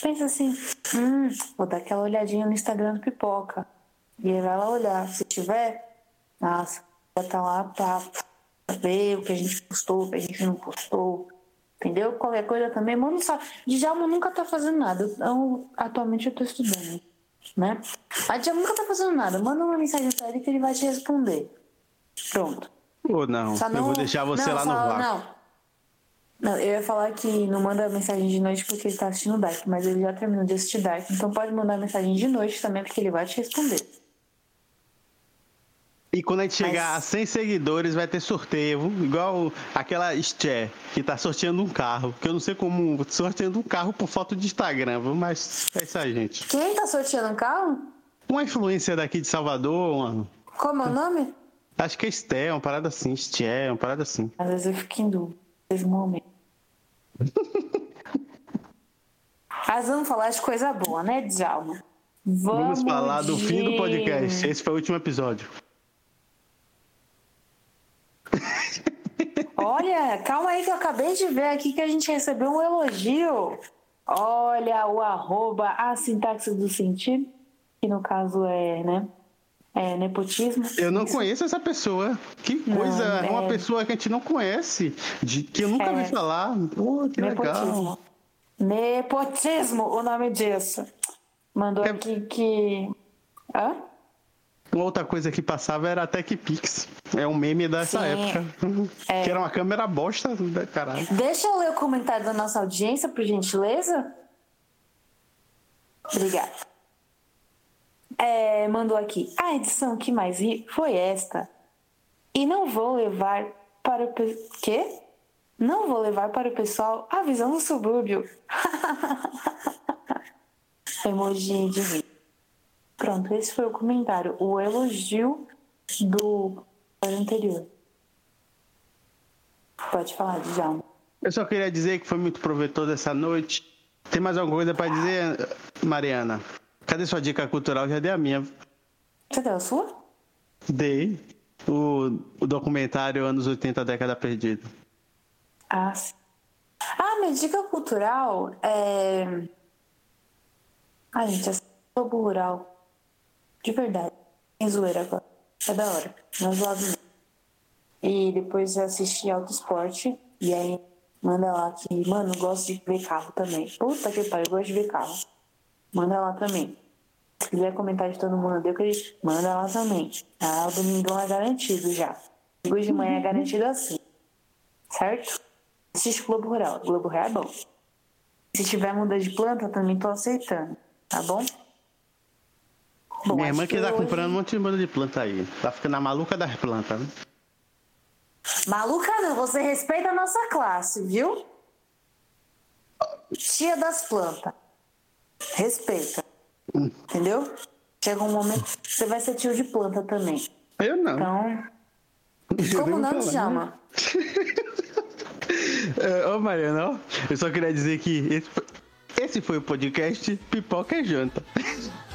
Pensa assim, hum, vou dar aquela olhadinha no Instagram do Pipoca. E ele vai lá olhar. Se tiver, nossa, vai estar tá lá pra ver o que a gente postou, o que a gente não postou. Entendeu? Qualquer coisa também, mano, sabe. Djalma nunca tá fazendo nada. Eu, atualmente eu tô estudando, né? A Djalma nunca tá fazendo nada. Manda uma mensagem pra ele que ele vai te responder. Pronto. Ou não, não, eu vou deixar você não, lá no vácuo. Não. Não, eu ia falar que não manda mensagem de noite porque ele tá assistindo Dark, mas ele já terminou de assistir Dark. Então pode mandar mensagem de noite também, porque ele vai te responder. E quando a gente chegar mas... a 100 seguidores, vai ter sorteio, igual aquela Sté, que tá sorteando um carro. Que eu não sei como sorteando um carro por foto de Instagram, mas é isso aí, gente. Quem tá sorteando um carro? Uma influência daqui de Salvador, mano. Como é o nome? Acho que é Esté, uma parada assim, Esté, uma parada assim. Às vezes eu fico em dúvida nesse momento. Mas vamos falar de coisa boa, né, Djalma? Vamos, vamos falar de... do fim do podcast. Esse foi o último episódio. Olha, calma aí que eu acabei de ver aqui que a gente recebeu um elogio. Olha o arroba a sintaxe do sentido, que no caso é, né? É, nepotismo. Eu não conheço essa pessoa. Que coisa, não, é... uma pessoa que a gente não conhece, de que eu nunca é... vi falar. Pô, que nepotismo. legal. Nepotismo, o nome disso. Mandou é... aqui que. Hã? Uma outra coisa que passava era a TechPix. É um meme dessa Sim, época. É. Que era uma câmera bosta, caralho. Deixa eu ler o comentário da nossa audiência, por gentileza. Obrigada é, mandou aqui. A edição que mais vi foi esta. E não vou levar para o quê? Não vou levar para o pessoal a visão do subúrbio. Emoji de rir. Pronto, esse foi o comentário, o elogio do anterior. Pode falar, Djalma. Eu só queria dizer que foi muito proveitoso essa noite. Tem mais alguma coisa para dizer, Mariana? Cadê sua dica cultural? Já dei a minha. Você deu a sua? Dei. O, o documentário Anos 80, Década Perdida. Ah, sim. Ah, minha dica cultural é. Ah, gente, é Globo Rural. De verdade. Sem zoeira agora. É da hora. Não zoado mesmo. E depois assisti Auto Esporte. E aí manda lá que, mano, gosto de ver carro também. Puta que pariu, eu gosto de ver carro. Manda lá também. Se quiser comentar de todo mundo deu que manda lá também. Ah, o domingão é garantido já. Domingo de manhã é garantido assim. Certo? Assiste Globo Rural. Globo Rural é bom. Se tiver muda de planta, também tô aceitando. Tá bom? bom Minha irmã que, que tá hoje... comprando um monte de muda de planta aí. Tá ficando a maluca das plantas, né? Maluca não, você respeita a nossa classe, viu? Tia das plantas. Respeita. Entendeu? Chega um momento você vai ser tio de planta também. Eu não. Então. Eu como não te chama? É, ô, Mariana, eu só queria dizer que esse foi, esse foi o podcast Pipoca e Janta.